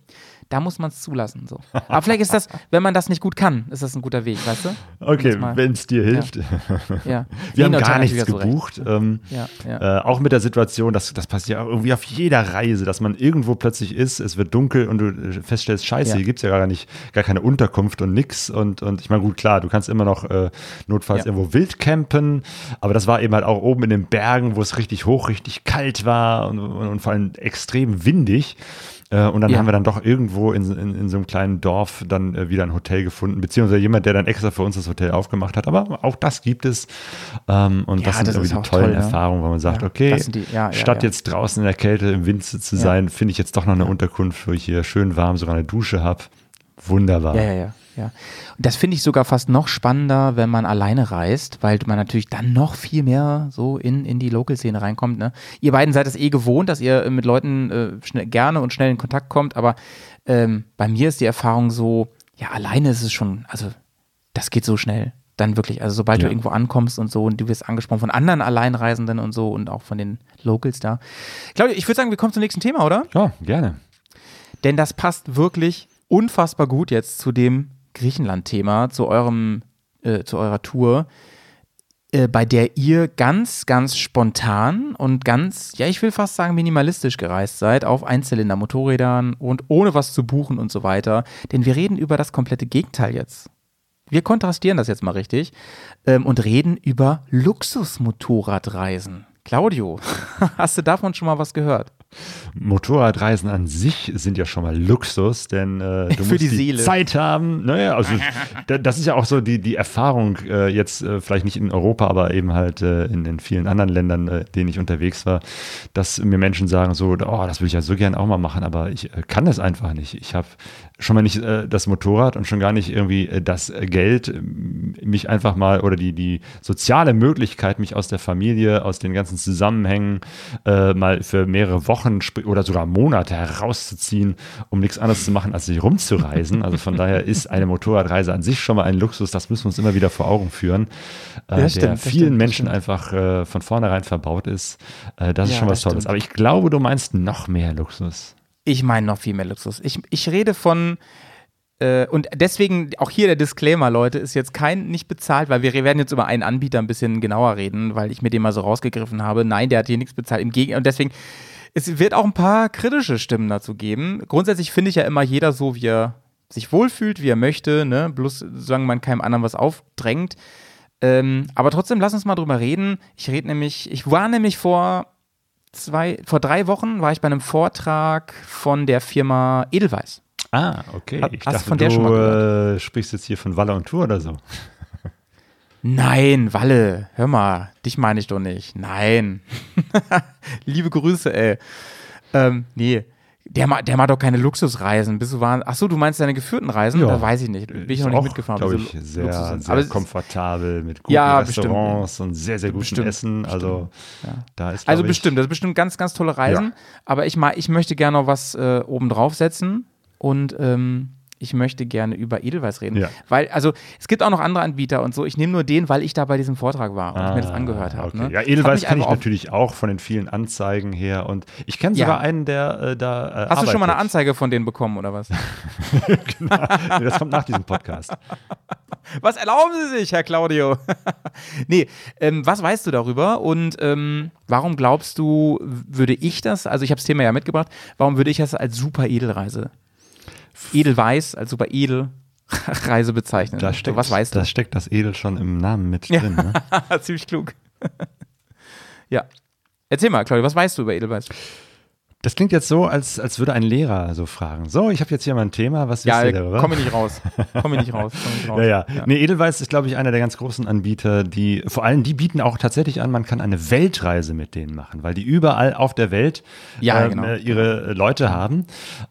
[SPEAKER 3] da muss man es zulassen. So. Aber vielleicht ist das, wenn man das nicht gut kann, ist das ein guter Weg, weißt du?
[SPEAKER 1] Okay, wenn es dir hilft. Ja. ja. Wir haben gar nichts gebucht. Ähm, ja, ja. Äh, auch mit der Situation, das, das passiert ja irgendwie auf jeder Reise, dass man irgendwo plötzlich ist, es wird dunkel und du äh, feststellst, scheiße, hier gibt es ja gar nicht, gar keine Unterkunft und nix. Und, und ich meine, gut, klar, du kannst immer noch äh, notfalls irgendwo wild campen, aber das war eben halt auch oben in den Bergen, wo es richtig hoch, richtig kalt war und, und, und vor allem extrem windig. Äh, und dann ja. haben wir dann doch irgendwo in, in, in so einem kleinen Dorf dann äh, wieder ein Hotel gefunden, beziehungsweise jemand, der dann extra für uns das Hotel aufgemacht hat. Aber auch das gibt es. Ähm, und ja, das sind das irgendwie die tollen toll, Erfahrungen, wo man sagt, okay, die, statt jetzt draußen in der Kälte im Wind zu sein, finde ich jetzt doch noch eine Unterkunft, wo ich hier schön warm sogar eine Dusche habe. Wunderbar.
[SPEAKER 3] Ja, ja, ja. Ja. Und das finde ich sogar fast noch spannender, wenn man alleine reist, weil man natürlich dann noch viel mehr so in, in die Local-Szene reinkommt. Ne? Ihr beiden seid es eh gewohnt, dass ihr mit Leuten äh, schnell, gerne und schnell in Kontakt kommt, aber ähm, bei mir ist die Erfahrung so, ja, alleine ist es schon, also das geht so schnell. Dann wirklich, also sobald ja. du irgendwo ankommst und so und du wirst angesprochen von anderen Alleinreisenden und so und auch von den Locals da. Claudia, ich würde sagen, wir kommen zum nächsten Thema, oder?
[SPEAKER 1] Ja, gerne.
[SPEAKER 3] Denn das passt wirklich unfassbar gut jetzt zu dem Griechenland-Thema, zu eurem, äh, zu eurer Tour, äh, bei der ihr ganz, ganz spontan und ganz, ja, ich will fast sagen, minimalistisch gereist seid, auf Einzylinder-Motorrädern und ohne was zu buchen und so weiter. Denn wir reden über das komplette Gegenteil jetzt. Wir kontrastieren das jetzt mal richtig ähm, und reden über Luxusmotorradreisen. Claudio, hast du davon schon mal was gehört?
[SPEAKER 1] Motorradreisen an sich sind ja schon mal Luxus, denn äh, du
[SPEAKER 3] musst
[SPEAKER 1] die,
[SPEAKER 3] die
[SPEAKER 1] Zeit haben. Naja, also das ist ja auch so die, die Erfahrung, äh, jetzt äh, vielleicht nicht in Europa, aber eben halt äh, in, in vielen anderen Ländern, äh, denen ich unterwegs war, dass mir Menschen sagen so, oh, das will ich ja so gern auch mal machen, aber ich äh, kann das einfach nicht. Ich habe schon mal nicht das Motorrad und schon gar nicht irgendwie das Geld, mich einfach mal oder die, die soziale Möglichkeit, mich aus der Familie, aus den ganzen Zusammenhängen mal für mehrere Wochen oder sogar Monate herauszuziehen, um nichts anderes zu machen, als sich rumzureisen. Also von daher ist eine Motorradreise an sich schon mal ein Luxus, das müssen wir uns immer wieder vor Augen führen, äh, der stimmt, vielen stimmt, Menschen einfach äh, von vornherein verbaut ist. Äh, das ja, ist schon was Tolles. Stimmt. Aber ich glaube, du meinst noch mehr Luxus.
[SPEAKER 3] Ich meine noch viel mehr Luxus. Ich, ich rede von äh, und deswegen auch hier der Disclaimer, Leute, ist jetzt kein nicht bezahlt, weil wir werden jetzt über einen Anbieter ein bisschen genauer reden, weil ich mir den mal so rausgegriffen habe. Nein, der hat hier nichts bezahlt. Im Gegenteil, und deswegen es wird auch ein paar kritische Stimmen dazu geben. Grundsätzlich finde ich ja immer jeder so, wie er sich wohlfühlt, wie er möchte, ne? bloß solange man keinem anderen was aufdrängt. Ähm, aber trotzdem, lass uns mal drüber reden. Ich rede nämlich, ich war nämlich vor zwei, vor drei Wochen war ich bei einem Vortrag von der Firma Edelweiss.
[SPEAKER 1] Ah, okay. Hast, ich dachte, von der du schon mal äh, sprichst jetzt hier von Walle und Tour oder so.
[SPEAKER 3] Nein, Walle, hör mal, dich meine ich doch nicht. Nein. Liebe Grüße, ey. Ähm, nee. Der, der macht doch keine Luxusreisen. Bist du waren? Ach so, du meinst deine geführten Reisen? Ja. Da weiß ich nicht. Bin ich noch nicht auch, mitgefahren.
[SPEAKER 1] Glaube ich, sehr, sehr Aber komfortabel mit guten ja, Restaurants bestimmt. und sehr, sehr gutem bestimmt, Essen. Also,
[SPEAKER 3] ja. da ist, also bestimmt, das ist bestimmt ganz, ganz tolle Reisen. Ja. Aber ich, ich möchte gerne noch was äh, oben drauf setzen. Und ähm, ich möchte gerne über Edelweiß reden. Ja. Weil, also es gibt auch noch andere Anbieter und so. Ich nehme nur den, weil ich da bei diesem Vortrag war und ah, ich mir das ah, angehört habe. Okay.
[SPEAKER 1] Ne? Ja, Edelweiß kenne ich natürlich auch von den vielen Anzeigen her. Und ich kenne sogar ja. einen, der äh, da. Äh,
[SPEAKER 3] Hast arbeitet. du schon mal eine Anzeige von denen bekommen oder was?
[SPEAKER 1] genau. Das kommt nach diesem Podcast.
[SPEAKER 3] Was erlauben Sie sich, Herr Claudio? nee, ähm, was weißt du darüber und ähm, warum glaubst du, würde ich das, also ich habe das Thema ja mitgebracht, warum würde ich das als super Edelreise Edelweiß, also super edel Reise bezeichnen.
[SPEAKER 1] Da steckt, was weißt du? Da steckt das Edel schon im Namen mit drin. Ne?
[SPEAKER 3] Ziemlich klug. ja. Erzähl mal, Claudia, was weißt du über Edelweiß?
[SPEAKER 1] Das klingt jetzt so, als, als würde ein Lehrer so fragen. So, ich habe jetzt hier mal ein Thema, was
[SPEAKER 3] ja,
[SPEAKER 1] wisst
[SPEAKER 3] ihr darüber? Komm ich nicht raus. Komm ich nicht raus.
[SPEAKER 1] Nicht raus. Ja, ja, ja. Nee, Edelweiss ist, glaube ich, einer der ganz großen Anbieter, die, vor allem die bieten auch tatsächlich an, man kann eine Weltreise mit denen machen, weil die überall auf der Welt ja, äh, genau. äh, ihre Leute haben.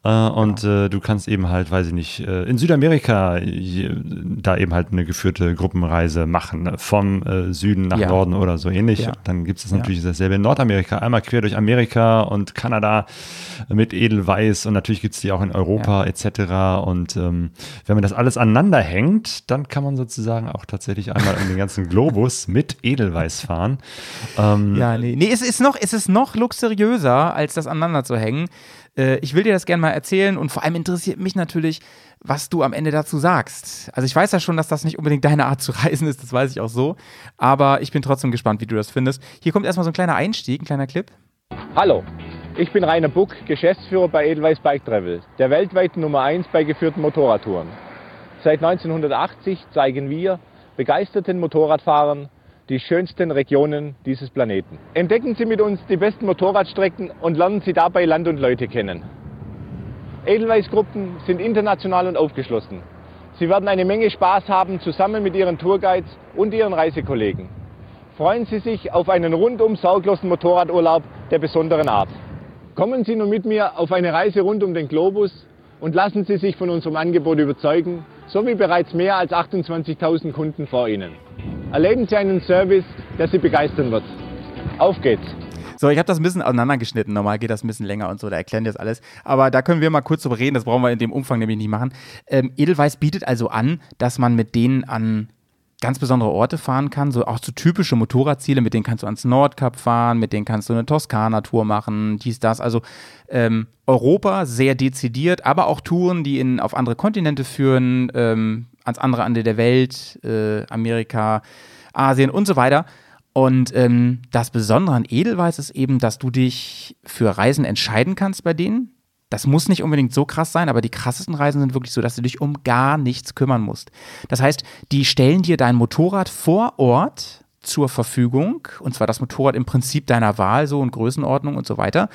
[SPEAKER 1] Äh, und genau. du kannst eben halt, weiß ich nicht, äh, in Südamerika da eben halt eine geführte Gruppenreise machen, ne? vom äh, Süden nach Norden oder so ähnlich. Dann gibt es natürlich dasselbe in Nordamerika, einmal quer durch Amerika und Kanada mit Edelweiß und natürlich gibt es die auch in Europa ja. etc. Und ähm, wenn man das alles aneinander hängt, dann kann man sozusagen auch tatsächlich einmal um den ganzen Globus mit Edelweiß fahren.
[SPEAKER 3] Ähm, ja, nee, nee es, ist noch, es ist noch luxuriöser, als das aneinander zu hängen. Äh, ich will dir das gerne mal erzählen und vor allem interessiert mich natürlich, was du am Ende dazu sagst. Also ich weiß ja schon, dass das nicht unbedingt deine Art zu reisen ist, das weiß ich auch so. Aber ich bin trotzdem gespannt, wie du das findest. Hier kommt erstmal so ein kleiner Einstieg, ein kleiner Clip.
[SPEAKER 5] Hallo, ich bin Rainer Buck, Geschäftsführer bei Edelweiss Bike Travel, der weltweiten Nummer 1 bei geführten Motorradtouren. Seit 1980 zeigen wir begeisterten Motorradfahrern die schönsten Regionen dieses Planeten. Entdecken Sie mit uns die besten Motorradstrecken und lernen Sie dabei Land und Leute kennen. Edelweiss-Gruppen sind international und aufgeschlossen. Sie werden eine Menge Spaß haben zusammen mit Ihren Tourguides und Ihren Reisekollegen. Freuen Sie sich auf einen rundum sorglosen Motorradurlaub der besonderen Art. Kommen Sie nun mit mir auf eine Reise rund um den Globus und lassen Sie sich von unserem Angebot überzeugen, so wie bereits mehr als 28.000 Kunden vor Ihnen. Erleben Sie einen Service, der Sie begeistern wird. Auf geht's!
[SPEAKER 3] So, ich habe das ein bisschen auseinandergeschnitten. Normal geht das ein bisschen länger und so, da erklären wir das alles. Aber da können wir mal kurz drüber reden, das brauchen wir in dem Umfang nämlich nicht machen. Ähm, Edelweiss bietet also an, dass man mit denen an ganz besondere Orte fahren kann, so auch so typische Motorradziele, mit denen kannst du ans Nordkap fahren, mit denen kannst du eine Toskana-Tour machen, dies, das. Also ähm, Europa sehr dezidiert, aber auch Touren, die in, auf andere Kontinente führen, ähm, ans andere Ende der Welt, äh, Amerika, Asien und so weiter. Und ähm, das Besondere an Edelweiß ist eben, dass du dich für Reisen entscheiden kannst bei denen. Das muss nicht unbedingt so krass sein, aber die krassesten Reisen sind wirklich so, dass du dich um gar nichts kümmern musst. Das heißt, die stellen dir dein Motorrad vor Ort zur Verfügung, und zwar das Motorrad im Prinzip deiner Wahl, so und Größenordnung und so weiter.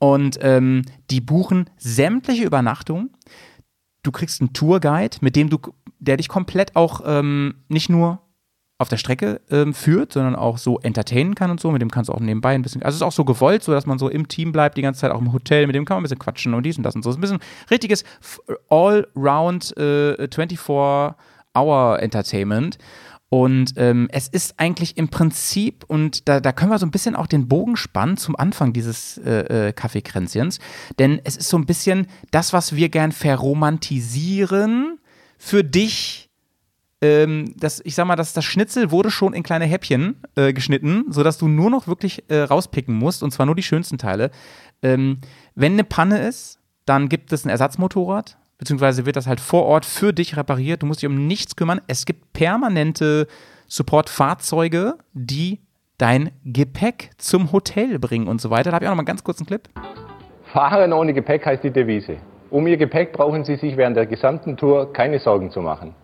[SPEAKER 3] Und ähm, die buchen sämtliche Übernachtungen. Du kriegst einen Tourguide, mit dem du, der dich komplett auch ähm, nicht nur auf der Strecke ähm, führt, sondern auch so entertainen kann und so. Mit dem kannst du auch nebenbei ein bisschen. Also es ist auch so gewollt, so dass man so im Team bleibt, die ganze Zeit auch im Hotel. Mit dem kann man ein bisschen quatschen und dies und das und so. Es ist ein bisschen richtiges All-Round äh, 24-Hour-Entertainment. Und ähm, es ist eigentlich im Prinzip, und da, da können wir so ein bisschen auch den Bogen spannen zum Anfang dieses äh, äh, Kaffeekränzchens, denn es ist so ein bisschen das, was wir gern verromantisieren für dich ähm, das, ich sag mal, das, das Schnitzel wurde schon in kleine Häppchen äh, geschnitten, sodass du nur noch wirklich äh, rauspicken musst, und zwar nur die schönsten Teile. Ähm, wenn eine Panne ist, dann gibt es ein Ersatzmotorrad, beziehungsweise wird das halt vor Ort für dich repariert. Du musst dich um nichts kümmern. Es gibt permanente Support-Fahrzeuge, die dein Gepäck zum Hotel bringen und so weiter. Da habe ich auch noch mal einen ganz kurzen Clip.
[SPEAKER 5] Fahren ohne Gepäck heißt die Devise. Um Ihr Gepäck brauchen Sie sich während der gesamten Tour keine Sorgen zu machen.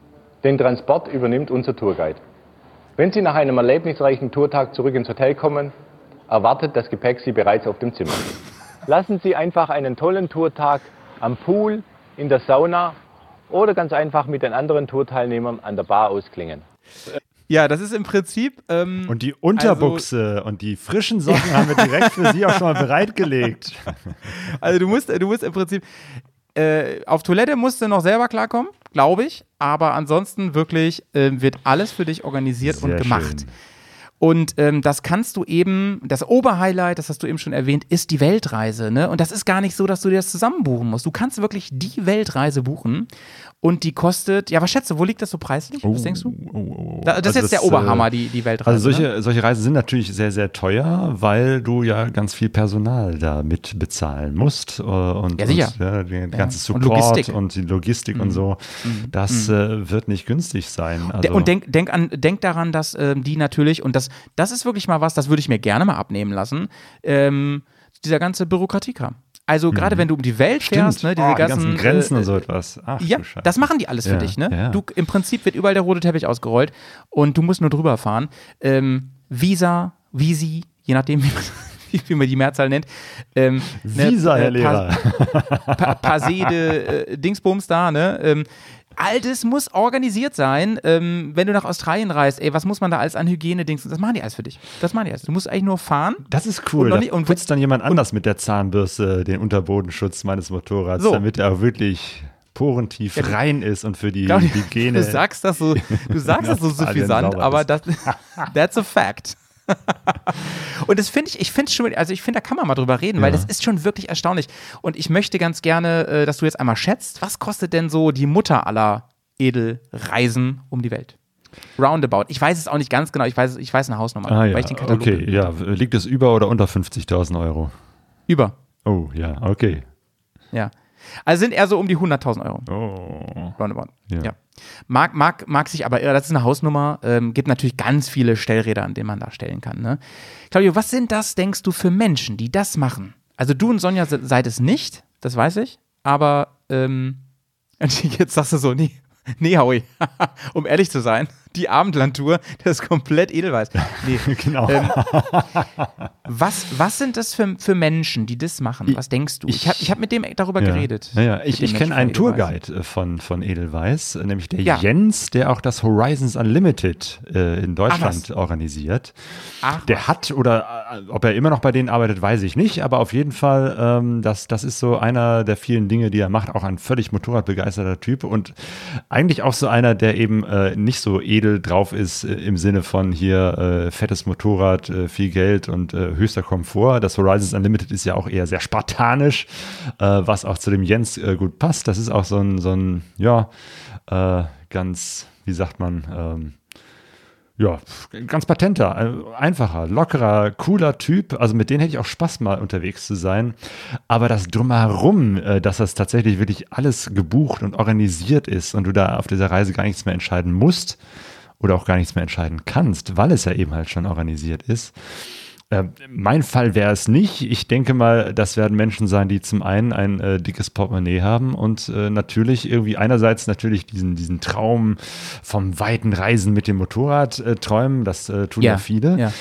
[SPEAKER 5] Den Transport übernimmt unser Tourguide. Wenn Sie nach einem erlebnisreichen Tourtag zurück ins Hotel kommen, erwartet das Gepäck Sie bereits auf dem Zimmer. Lassen Sie einfach einen tollen Tourtag am Pool, in der Sauna oder ganz einfach mit den anderen Tourteilnehmern an der Bar ausklingen.
[SPEAKER 3] Ja, das ist im Prinzip. Ähm,
[SPEAKER 1] und die Unterbuchse also, und die frischen Socken haben wir direkt für Sie auch schon mal bereitgelegt.
[SPEAKER 3] Also du musst, du musst im Prinzip. Äh, auf Toilette musst du noch selber klarkommen glaube ich. Aber ansonsten wirklich äh, wird alles für dich organisiert Sehr und gemacht. Schön. Und ähm, das kannst du eben, das Oberhighlight, das hast du eben schon erwähnt, ist die Weltreise. Ne? Und das ist gar nicht so, dass du dir das zusammen buchen musst. Du kannst wirklich die Weltreise buchen und die kostet, ja, was schätzt du, wo liegt das so preislich? Was oh, denkst du? Oh, oh, oh. das also ist jetzt das, der Oberhammer, die, die Weltreise.
[SPEAKER 1] Also solche, ne? solche Reisen sind natürlich sehr, sehr teuer, weil du ja ganz viel Personal da mit bezahlen musst. Äh, und,
[SPEAKER 3] ja, sicher.
[SPEAKER 1] Und, ja, den ganzen Support und, und die Logistik mhm. und so. Mhm. Das mhm. Äh, wird nicht günstig sein.
[SPEAKER 3] Also und denk, denk, an, denk daran, dass ähm, die natürlich, und das, das ist wirklich mal was, das würde ich mir gerne mal abnehmen lassen, ähm, dieser ganze Bürokratiekram. Also gerade mhm. wenn du um die Welt fährst, ne, diese
[SPEAKER 1] oh,
[SPEAKER 3] ganzen,
[SPEAKER 1] ganzen, Grenzen äh, und so etwas.
[SPEAKER 3] Ach, ja, das machen die alles für ja, dich. Ne? Ja. Du, Im Prinzip wird überall der rote Teppich ausgerollt und du musst nur drüber fahren. Ähm, Visa, Visi, je nachdem, wie man, wie man die Mehrzahl nennt. Ähm,
[SPEAKER 1] ne, Visa, ne, Herr Lehrer.
[SPEAKER 3] Pa, Pasede, äh, Dingsbums da, ne? Ähm, Altes muss organisiert sein. Ähm, wenn du nach Australien reist, ey, was muss man da alles an Hygiene-Dings? Das machen die alles für dich. Das machen die alles. Du musst eigentlich nur fahren.
[SPEAKER 1] Das ist cool. Und, nicht, und putzt dann jemand anders mit der Zahnbürste den Unterbodenschutz meines Motorrads, so. damit er wirklich porentief ja, rein ist und für die Hygiene.
[SPEAKER 3] Du sagst das so, du sagst das so suffisant, aber das, that's a fact. und das finde ich, ich finde schon, also ich finde, da kann man mal drüber reden, ja. weil das ist schon wirklich erstaunlich. Und ich möchte ganz gerne, äh, dass du jetzt einmal schätzt, was kostet denn so die Mutter aller Edelreisen um die Welt? Roundabout. Ich weiß es auch nicht ganz genau, ich weiß, ich weiß eine Hausnummer,
[SPEAKER 1] ah, ja. Okay, ja. Liegt es über oder unter 50.000 Euro?
[SPEAKER 3] Über.
[SPEAKER 1] Oh, ja, okay.
[SPEAKER 3] Ja. Also sind eher so um die 100.000 Euro.
[SPEAKER 1] Oh.
[SPEAKER 3] Roundabout. Ja. ja. Mag, mag, mag sich aber irre, das ist eine Hausnummer. Ähm, gibt natürlich ganz viele Stellräder, an denen man da stellen kann. Ne? Claudio, was sind das, denkst du, für Menschen, die das machen? Also du und Sonja seid es nicht, das weiß ich, aber ähm, jetzt sagst du so, nee, nee, Howie, um ehrlich zu sein, die Abendlandtour, das ist komplett Edelweiß. Nee.
[SPEAKER 1] genau.
[SPEAKER 3] Ähm, was, was sind das für, für Menschen, die das machen? Was denkst du? Ich habe ich hab mit dem darüber
[SPEAKER 1] ja.
[SPEAKER 3] geredet.
[SPEAKER 1] Ja, ja. Ich, ich kenne einen Tourguide äh, von, von Edelweiß, äh, nämlich der. Jens, der auch das Horizons Unlimited äh, in Deutschland Ach, organisiert. Ach, der hat, oder äh, ob er immer noch bei denen arbeitet, weiß ich nicht, aber auf jeden Fall, ähm, das, das ist so einer der vielen Dinge, die er macht, auch ein völlig motorradbegeisterter Typ und eigentlich auch so einer, der eben äh, nicht so edel drauf ist äh, im Sinne von hier fettes Motorrad, viel Geld und höchster Komfort. Das Horizons Unlimited ist ja auch eher sehr spartanisch, äh, was auch zu dem Jens äh, gut passt. Das ist auch so ein, so ein ja, äh, ganz, wie sagt man, ähm, ja, ganz patenter, äh, einfacher, lockerer, cooler Typ. Also mit denen hätte ich auch Spaß, mal unterwegs zu sein. Aber das Drumherum, äh, dass das tatsächlich wirklich alles gebucht und organisiert ist und du da auf dieser Reise gar nichts mehr entscheiden musst oder auch gar nichts mehr entscheiden kannst, weil es ja eben halt schon organisiert ist äh, mein Fall wäre es nicht. Ich denke mal, das werden Menschen sein, die zum einen ein äh, dickes Portemonnaie haben und äh, natürlich irgendwie einerseits natürlich diesen, diesen Traum vom weiten Reisen mit dem Motorrad äh, träumen. Das äh, tun ja, ja viele, ja.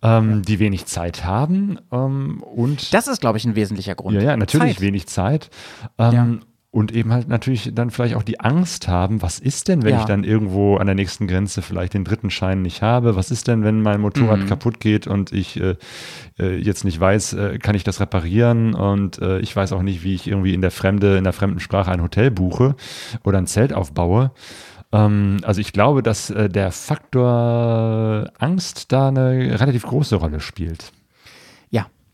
[SPEAKER 1] Ähm, ja. die wenig Zeit haben. Ähm, und
[SPEAKER 3] das ist, glaube ich, ein wesentlicher Grund.
[SPEAKER 1] Ja, ja, natürlich Zeit. wenig Zeit. Ähm, und eben halt natürlich dann vielleicht auch die Angst haben, was ist denn, wenn ja. ich dann irgendwo an der nächsten Grenze vielleicht den dritten Schein nicht habe? Was ist denn, wenn mein Motorrad mhm. kaputt geht und ich äh, äh, jetzt nicht weiß, äh, kann ich das reparieren? Und äh, ich weiß auch nicht, wie ich irgendwie in der Fremde, in der fremden Sprache ein Hotel buche oder ein Zelt aufbaue. Ähm, also ich glaube, dass äh, der Faktor Angst da eine relativ große Rolle spielt.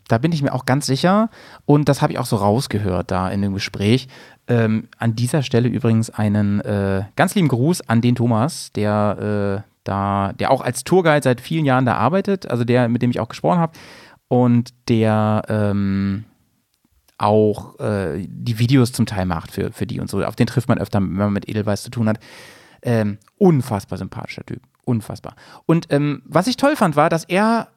[SPEAKER 3] Da bin ich mir auch ganz sicher. Und das habe ich auch so rausgehört da in dem Gespräch. Ähm, an dieser Stelle übrigens einen äh, ganz lieben Gruß an den Thomas, der äh, da, der auch als Tourguide seit vielen Jahren da arbeitet, also der, mit dem ich auch gesprochen habe und der ähm, auch äh, die Videos zum Teil macht für, für die und so. Auf den trifft man öfter, wenn man mit Edelweiß zu tun hat. Ähm, unfassbar sympathischer Typ. Unfassbar. Und ähm, was ich toll fand, war, dass er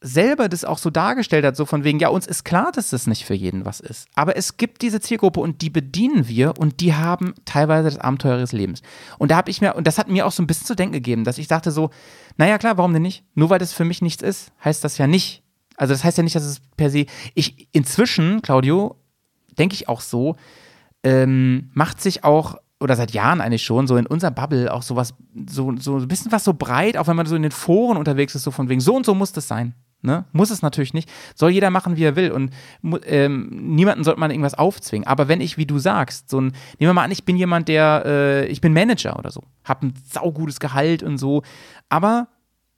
[SPEAKER 3] selber das auch so dargestellt hat, so von wegen, ja, uns ist klar, dass das nicht für jeden was ist. Aber es gibt diese Zielgruppe und die bedienen wir und die haben teilweise das Abenteuer ihres Lebens. Und da habe ich mir, und das hat mir auch so ein bisschen zu denken gegeben, dass ich dachte so, naja, klar, warum denn nicht? Nur weil das für mich nichts ist, heißt das ja nicht. Also das heißt ja nicht, dass es per se. Ich inzwischen, Claudio, denke ich auch so, ähm, macht sich auch oder seit Jahren eigentlich schon, so in unserer Bubble auch sowas, so, so ein bisschen was so breit, auch wenn man so in den Foren unterwegs ist, so von wegen, so und so muss das sein. Ne? Muss es natürlich nicht. Soll jeder machen, wie er will. Und ähm, niemanden sollte man irgendwas aufzwingen. Aber wenn ich, wie du sagst, so ein, nehmen wir mal an, ich bin jemand, der, äh, ich bin Manager oder so, hab ein saugutes Gehalt und so, aber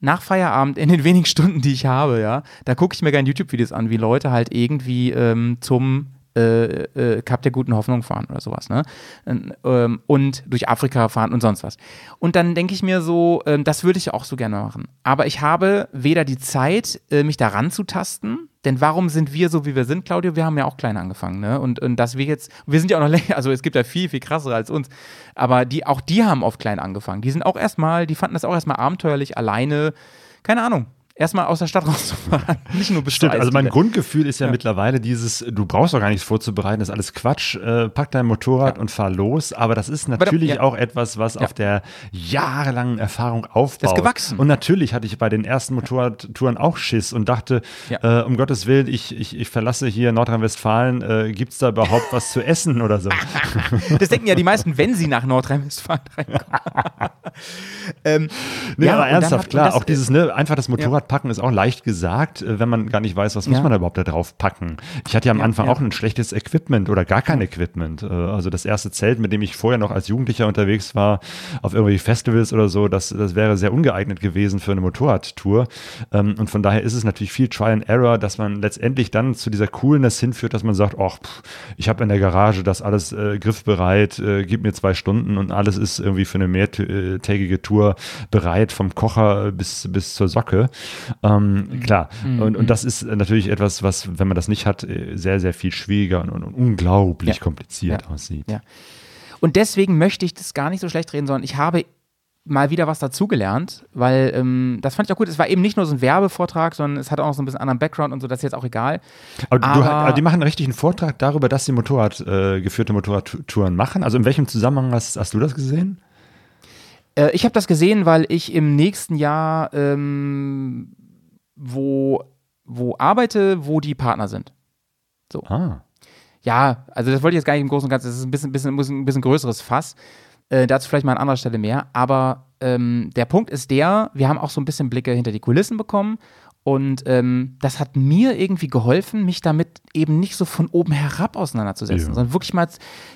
[SPEAKER 3] nach Feierabend in den wenigen Stunden, die ich habe, ja, da gucke ich mir gerne YouTube-Videos an, wie Leute halt irgendwie ähm, zum äh, äh, Kap der guten Hoffnung fahren oder sowas, ne? Ähm, und durch Afrika fahren und sonst was. Und dann denke ich mir so, äh, das würde ich auch so gerne machen. Aber ich habe weder die Zeit, äh, mich daran zu tasten, denn warum sind wir so, wie wir sind, Claudio? Wir haben ja auch klein angefangen, ne? Und, und dass wir jetzt, wir sind ja auch noch länger, also es gibt ja viel, viel krassere als uns, aber die, auch die haben oft klein angefangen. Die sind auch erstmal, die fanden das auch erstmal abenteuerlich, alleine, keine Ahnung, erstmal aus der Stadt rauszufahren.
[SPEAKER 1] Nicht nur bis Stimmt, also mein Grundgefühl ist ja, ja, mittlerweile dieses, du brauchst doch gar nichts vorzubereiten, das ist alles Quatsch, äh, pack dein Motorrad ja. und fahr los. Aber das ist natürlich ja. auch etwas, was auf der jahrelangen Erfahrung aufbaut. Das
[SPEAKER 3] ist gewachsen.
[SPEAKER 1] Und natürlich hatte ich bei den ersten Motorradtouren auch Schiss und dachte, äh, um Gottes Willen, ich, ich, ich verlasse hier Nordrhein-Westfalen, äh, gibt es da überhaupt was zu essen oder so?
[SPEAKER 3] das denken ja die meisten, wenn sie nach Nordrhein-Westfalen reinkommen.
[SPEAKER 1] ähm, nee, aber ernsthaft, klar, das, auch dieses, ne, einfach das Motorrad Motorrad packen ist auch leicht gesagt, äh, wenn man gar nicht weiß, was ja. muss man da überhaupt da drauf packen. Ich hatte ja am ja, Anfang ja. auch ein schlechtes Equipment oder gar kein Equipment. Äh, also das erste Zelt, mit dem ich vorher noch als Jugendlicher unterwegs war, auf irgendwelche Festivals oder so, das, das wäre sehr ungeeignet gewesen für eine Motorradtour. Ähm, und von daher ist es natürlich viel Try and Error, dass man letztendlich dann zu dieser Coolness hinführt, dass man sagt, ach, ich habe in der Garage das alles äh, griffbereit, äh, gib mir zwei Stunden und alles ist irgendwie für eine mehrtägige Tour bereit, vom Kocher bis, bis zur Socke. Ähm, mhm. Klar. Mhm. Und, und das ist natürlich etwas, was, wenn man das nicht hat, äh, sehr, sehr viel schwieriger und, und unglaublich ja. kompliziert
[SPEAKER 3] ja.
[SPEAKER 1] aussieht.
[SPEAKER 3] Ja. Und deswegen möchte ich das gar nicht so schlecht reden, sondern ich habe mal wieder was dazugelernt, weil ähm, das fand ich auch gut. Es war eben nicht nur so ein Werbevortrag, sondern es hat auch noch so ein bisschen anderen Background und so, das ist jetzt auch egal.
[SPEAKER 1] Aber, aber, du, aber die machen einen richtigen Vortrag darüber, dass sie Motorrad, äh, geführte Motorradtouren machen. Also in welchem Zusammenhang hast, hast du das gesehen?
[SPEAKER 3] Äh, ich habe das gesehen, weil ich im nächsten Jahr ähm, wo, wo arbeite, wo die Partner sind. So.
[SPEAKER 1] Ah.
[SPEAKER 3] Ja, also das wollte ich jetzt gar nicht im Großen und Ganzen, das ist ein bisschen, bisschen, ein bisschen größeres Fass. Äh, dazu vielleicht mal an anderer Stelle mehr. Aber ähm, der Punkt ist der, wir haben auch so ein bisschen Blicke hinter die Kulissen bekommen und ähm, das hat mir irgendwie geholfen, mich damit eben nicht so von oben herab auseinanderzusetzen, ja. sondern wirklich mal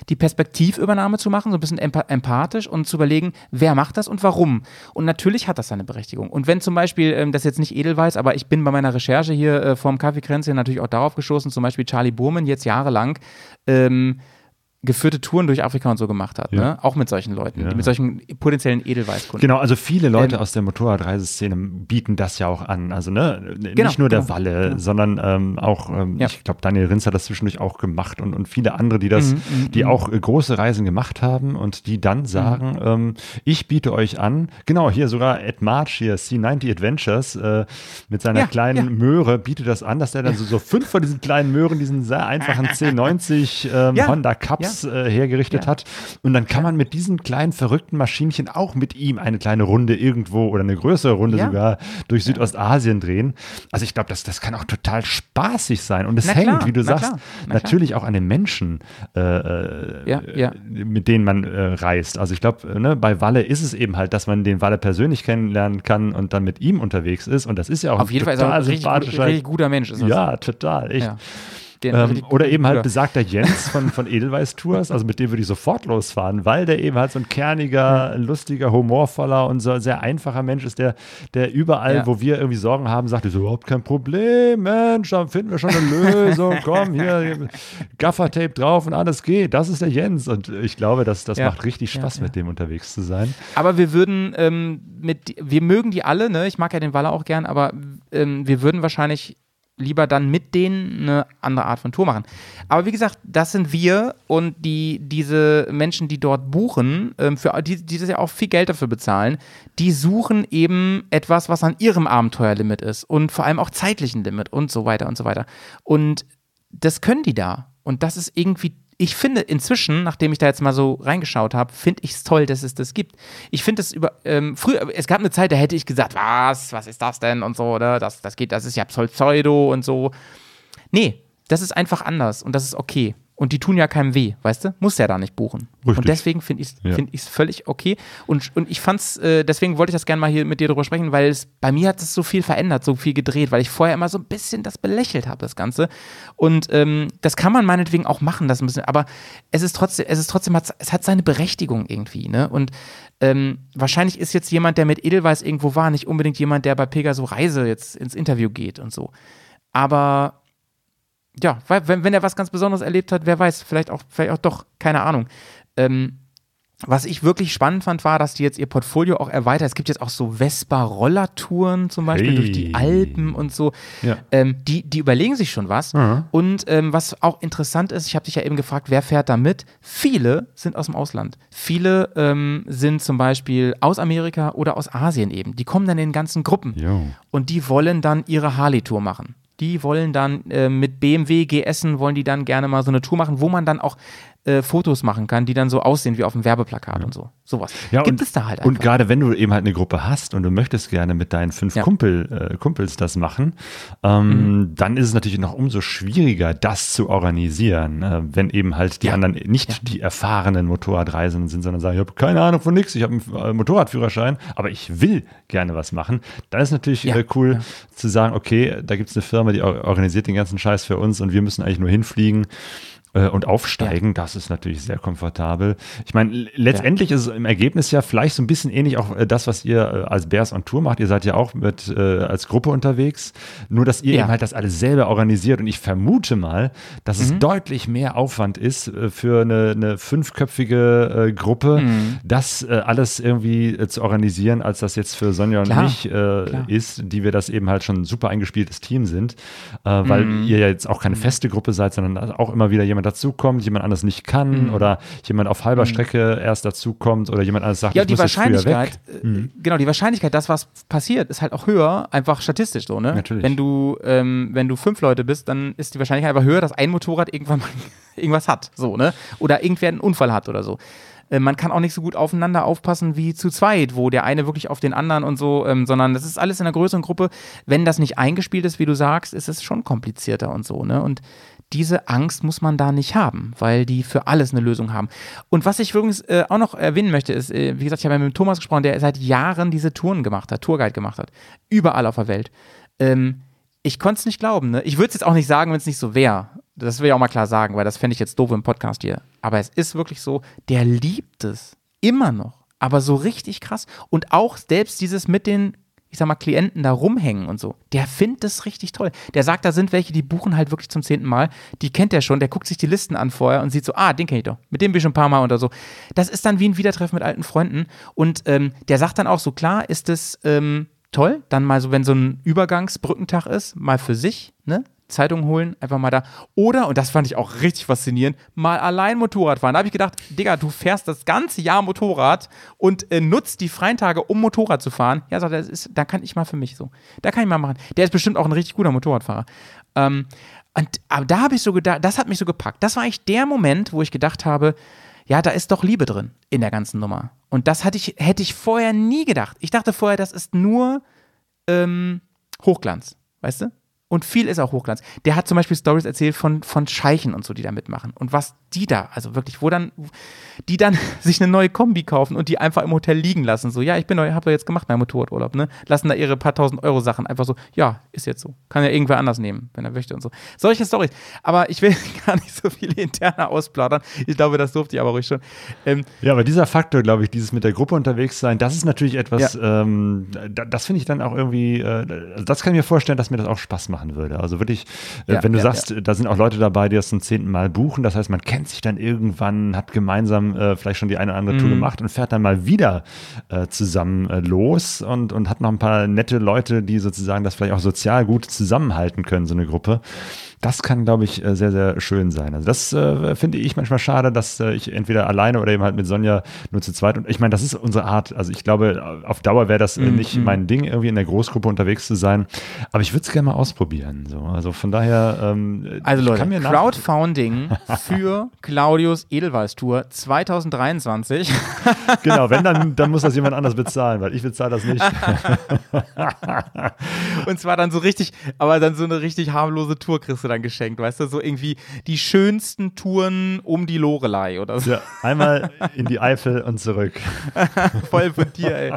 [SPEAKER 3] die Perspektivübernahme zu machen, so ein bisschen empathisch und zu überlegen, wer macht das und warum. Und natürlich hat das seine Berechtigung. Und wenn zum Beispiel, ähm, das jetzt nicht Edelweiß, aber ich bin bei meiner Recherche hier äh, vorm Kaffeekränzchen natürlich auch darauf gestoßen, zum Beispiel Charlie Burman jetzt jahrelang ähm, geführte Touren durch Afrika und so gemacht hat, ja. ne? auch mit solchen Leuten, ja. mit solchen potenziellen Edelweißkunden.
[SPEAKER 1] Genau, also viele Leute ähm, aus der Motorradreiseszene bieten das ja auch an. Also ne, genau, nicht nur der genau, Walle, genau. sondern ähm, auch, ähm, ja. ich glaube, Daniel Rinz hat das zwischendurch auch gemacht und, und viele andere, die das, mhm, mhm die mhm. auch äh, große Reisen gemacht haben und die dann sagen, mhm. ich biete euch an, genau, hier sogar Ed March hier, C90 Adventures äh, mit seiner kleinen Möhre bietet das an, dass der dann so, so fünf von diesen kleinen Möhren, diesen sehr einfachen C90 ähm, Honda Cups ja. äh, hergerichtet ja. hat. Und dann kann man mit diesen kleinen verrückten Maschinchen auch mit ihm eine kleine Runde irgendwo oder eine größere Runde sogar durch Südostasien drehen. Also ich glaube, das, das kann auch total spaßig sein. Und es hängt, wie du sagst, natürlich auch an den Menschen, äh, äh mit denen man äh, reist. Also ich glaube, ne, bei Walle ist es eben halt, dass man den Walle persönlich kennenlernen kann und dann mit ihm unterwegs ist. Und das ist ja auch
[SPEAKER 3] Auf jeden Fall ist er ein richtig, richtig, guter Mensch.
[SPEAKER 1] ja, total. Echt. Ja. Ähm, oder eben halt besagter Jens von, von Edelweiß Tours, also mit dem würde ich sofort losfahren, weil der eben halt so ein kerniger, lustiger, humorvoller und so sehr einfacher Mensch ist, der, der überall, ja. wo wir irgendwie Sorgen haben, sagt, das ist überhaupt kein Problem, Mensch, dann finden wir schon eine Lösung, komm, hier, Gaffertape drauf und alles geht. Das ist der Jens. Und ich glaube, das, das ja. macht richtig Spaß, ja, mit dem unterwegs zu sein.
[SPEAKER 3] Aber wir würden ähm, mit, wir mögen die alle, ne? Ich mag ja den Waller auch gern, aber ähm, wir würden wahrscheinlich lieber dann mit denen eine andere Art von Tour machen. Aber wie gesagt, das sind wir und die, diese Menschen, die dort buchen, ähm, für, die, die das ja auch viel Geld dafür bezahlen, die suchen eben etwas, was an ihrem Abenteuerlimit ist und vor allem auch zeitlichen Limit und so weiter und so weiter. Und das können die da. Und das ist irgendwie ich finde inzwischen, nachdem ich da jetzt mal so reingeschaut habe, finde ich es toll, dass es das gibt. Ich finde es über, ähm, früher, es gab eine Zeit, da hätte ich gesagt, was, was ist das denn und so, oder? Das, das geht, das ist ja Pseudo und so. Nee, das ist einfach anders und das ist okay. Und die tun ja keinem weh, weißt du? Muss ja da nicht buchen. Richtig. Und deswegen finde ich es ja. find völlig okay. Und, und ich fand's, äh, deswegen wollte ich das gerne mal hier mit dir drüber sprechen, weil es bei mir hat es so viel verändert, so viel gedreht, weil ich vorher immer so ein bisschen das belächelt habe, das Ganze. Und ähm, das kann man meinetwegen auch machen, das ein bisschen, aber es ist trotzdem, es ist trotzdem, es hat seine Berechtigung irgendwie, ne? Und ähm, wahrscheinlich ist jetzt jemand, der mit Edelweiß irgendwo war, nicht unbedingt jemand, der bei Pegaso Reise jetzt ins Interview geht und so. Aber ja, wenn, wenn er was ganz Besonderes erlebt hat, wer weiß, vielleicht auch, vielleicht auch doch, keine Ahnung. Ähm, was ich wirklich spannend fand, war, dass die jetzt ihr Portfolio auch erweitert. Es gibt jetzt auch so Vespa-Rollertouren zum Beispiel hey. durch die Alpen und so. Ja. Ähm, die, die überlegen sich schon was. Mhm. Und ähm, was auch interessant ist, ich habe dich ja eben gefragt, wer fährt da mit? Viele sind aus dem Ausland. Viele ähm, sind zum Beispiel aus Amerika oder aus Asien eben. Die kommen dann in ganzen Gruppen. Jo. Und die wollen dann ihre Harley-Tour machen die wollen dann äh, mit BMW, GS wollen die dann gerne mal so eine Tour machen, wo man dann auch äh, Fotos machen kann, die dann so aussehen wie auf dem Werbeplakat ja. und so. Sowas.
[SPEAKER 1] Ja, Gibt und, es da halt einfach. Und gerade wenn du eben halt eine Gruppe hast und du möchtest gerne mit deinen fünf ja. Kumpel, äh, Kumpels das machen, ähm, mhm. dann ist es natürlich noch umso schwieriger, das zu organisieren, äh, wenn eben halt die anderen nicht die erfahrenen Motorradreisenden sind, sondern sagen, ich habe keine Ahnung von nichts, ich habe einen äh, Motorradführerschein, aber ich will gerne was machen. Dann ist natürlich äh, cool zu sagen, okay, da gibt es eine Firma, die organisiert den ganzen Scheiß für uns und wir müssen eigentlich nur hinfliegen äh, und aufsteigen, ja. das ist natürlich sehr komfortabel. Ich meine, letztendlich ja. ist es im Ergebnis ja vielleicht so ein bisschen ähnlich auch äh, das, was ihr äh, als Bears on Tour macht. Ihr seid ja auch mit als Gruppe unterwegs, nur dass ihr ja. eben halt das alles selber organisiert und ich vermute mal, dass mhm. es deutlich mehr Aufwand ist für eine, eine fünfköpfige Gruppe, mhm. das alles irgendwie zu organisieren, als das jetzt für Sonja und Klar. mich ist, die wir das eben halt schon ein super eingespieltes Team sind, weil mhm. ihr ja jetzt auch keine mhm. feste Gruppe seid, sondern auch immer wieder jemand dazukommt, jemand anders nicht kann mhm. oder jemand auf halber mhm. Strecke erst dazukommt oder jemand anders sagt,
[SPEAKER 3] ja, ich die muss Wahrscheinlichkeit, äh, mhm. genau, die Wahrscheinlichkeit, dass was passiert, ist halt auch höher, einfach statistisch so, ne?
[SPEAKER 1] Natürlich.
[SPEAKER 3] Wenn du, ähm, wenn du fünf Leute bist, dann ist die Wahrscheinlichkeit einfach höher, dass ein Motorrad irgendwann mal irgendwas hat, so, ne? Oder irgendwer einen Unfall hat oder so. Äh, man kann auch nicht so gut aufeinander aufpassen wie zu zweit, wo der eine wirklich auf den anderen und so, ähm, sondern das ist alles in einer größeren Gruppe. Wenn das nicht eingespielt ist, wie du sagst, ist es schon komplizierter und so, ne? Und diese Angst muss man da nicht haben, weil die für alles eine Lösung haben. Und was ich übrigens äh, auch noch erwähnen möchte, ist, äh, wie gesagt, ich habe ja mit Thomas gesprochen, der seit Jahren diese Touren gemacht hat, Tourguide gemacht hat, überall auf der Welt. Ähm, ich konnte es nicht glauben. Ne? Ich würde es jetzt auch nicht sagen, wenn es nicht so wäre. Das will ich auch mal klar sagen, weil das fände ich jetzt doof im Podcast hier. Aber es ist wirklich so, der liebt es. Immer noch. Aber so richtig krass. Und auch selbst dieses mit den ich sag mal, Klienten da rumhängen und so, der findet das richtig toll. Der sagt, da sind welche, die buchen halt wirklich zum zehnten Mal. Die kennt er schon, der guckt sich die Listen an vorher und sieht so, ah, den kenne ich doch. Mit dem bin ich schon ein paar Mal oder so. Das ist dann wie ein Wiedertreffen mit alten Freunden. Und ähm, der sagt dann auch so, klar ist es ähm, toll, dann mal so, wenn so ein Übergangsbrückentag ist, mal für sich, ne? Zeitung holen, einfach mal da. Oder, und das fand ich auch richtig faszinierend, mal allein Motorrad fahren. Da habe ich gedacht, Digga, du fährst das ganze Jahr Motorrad und äh, nutzt die freien Tage, um Motorrad zu fahren. Ja, sagt das ist, da kann ich mal für mich so. Da kann ich mal machen. Der ist bestimmt auch ein richtig guter Motorradfahrer. Ähm, und, aber da habe ich so gedacht, das hat mich so gepackt. Das war eigentlich der Moment, wo ich gedacht habe, ja, da ist doch Liebe drin in der ganzen Nummer. Und das hatte ich, hätte ich vorher nie gedacht. Ich dachte vorher, das ist nur ähm, Hochglanz, weißt du? Und viel ist auch Hochglanz. Der hat zum Beispiel Stories erzählt von, von Scheichen und so, die da mitmachen. Und was die da, also wirklich, wo dann, die dann sich eine neue Kombi kaufen und die einfach im Hotel liegen lassen. So, ja, ich bin neu, hab doch jetzt gemacht, mein Motorradurlaub, ne? Lassen da ihre paar tausend Euro Sachen einfach so, ja, ist jetzt so. Kann ja irgendwer anders nehmen, wenn er möchte und so. Solche Stories. Aber ich will gar nicht so viele interne ausplaudern. Ich glaube, das durfte ich aber ruhig schon.
[SPEAKER 1] Ähm, ja, aber dieser Faktor, glaube ich, dieses mit der Gruppe unterwegs sein, das ist natürlich etwas, ja. ähm, das finde ich dann auch irgendwie, äh, also das kann ich mir vorstellen, dass mir das auch Spaß machen würde. Also wirklich, äh, ja, wenn du ja, sagst, da sind auch Leute dabei, die das zum zehnten Mal buchen, das heißt, man kennt kennt sich dann irgendwann, hat gemeinsam äh, vielleicht schon die eine oder andere mhm. Tour gemacht und fährt dann mal wieder äh, zusammen äh, los und, und hat noch ein paar nette Leute, die sozusagen das vielleicht auch sozial gut zusammenhalten können, so eine Gruppe. Das kann, glaube ich, äh, sehr, sehr schön sein. Also das äh, finde ich manchmal schade, dass äh, ich entweder alleine oder eben halt mit Sonja nur zu zweit. Und ich meine, das ist unsere Art. Also ich glaube, auf Dauer wäre das mm, nicht mm. mein Ding, irgendwie in der Großgruppe unterwegs zu sein. Aber ich würde es gerne mal ausprobieren. So. Also von daher. Ähm,
[SPEAKER 3] also Leute, Crowdfunding für Claudius Edelweiß Tour 2023.
[SPEAKER 1] genau, wenn, dann, dann muss das jemand anders bezahlen, weil ich bezahle das nicht.
[SPEAKER 3] Und zwar dann so richtig, aber dann so eine richtig harmlose Tour kriegst du dann geschenkt, weißt du, so irgendwie die schönsten Touren um die Lorelei oder so. Ja,
[SPEAKER 1] einmal in die Eifel und zurück.
[SPEAKER 3] Voll von dir, ey.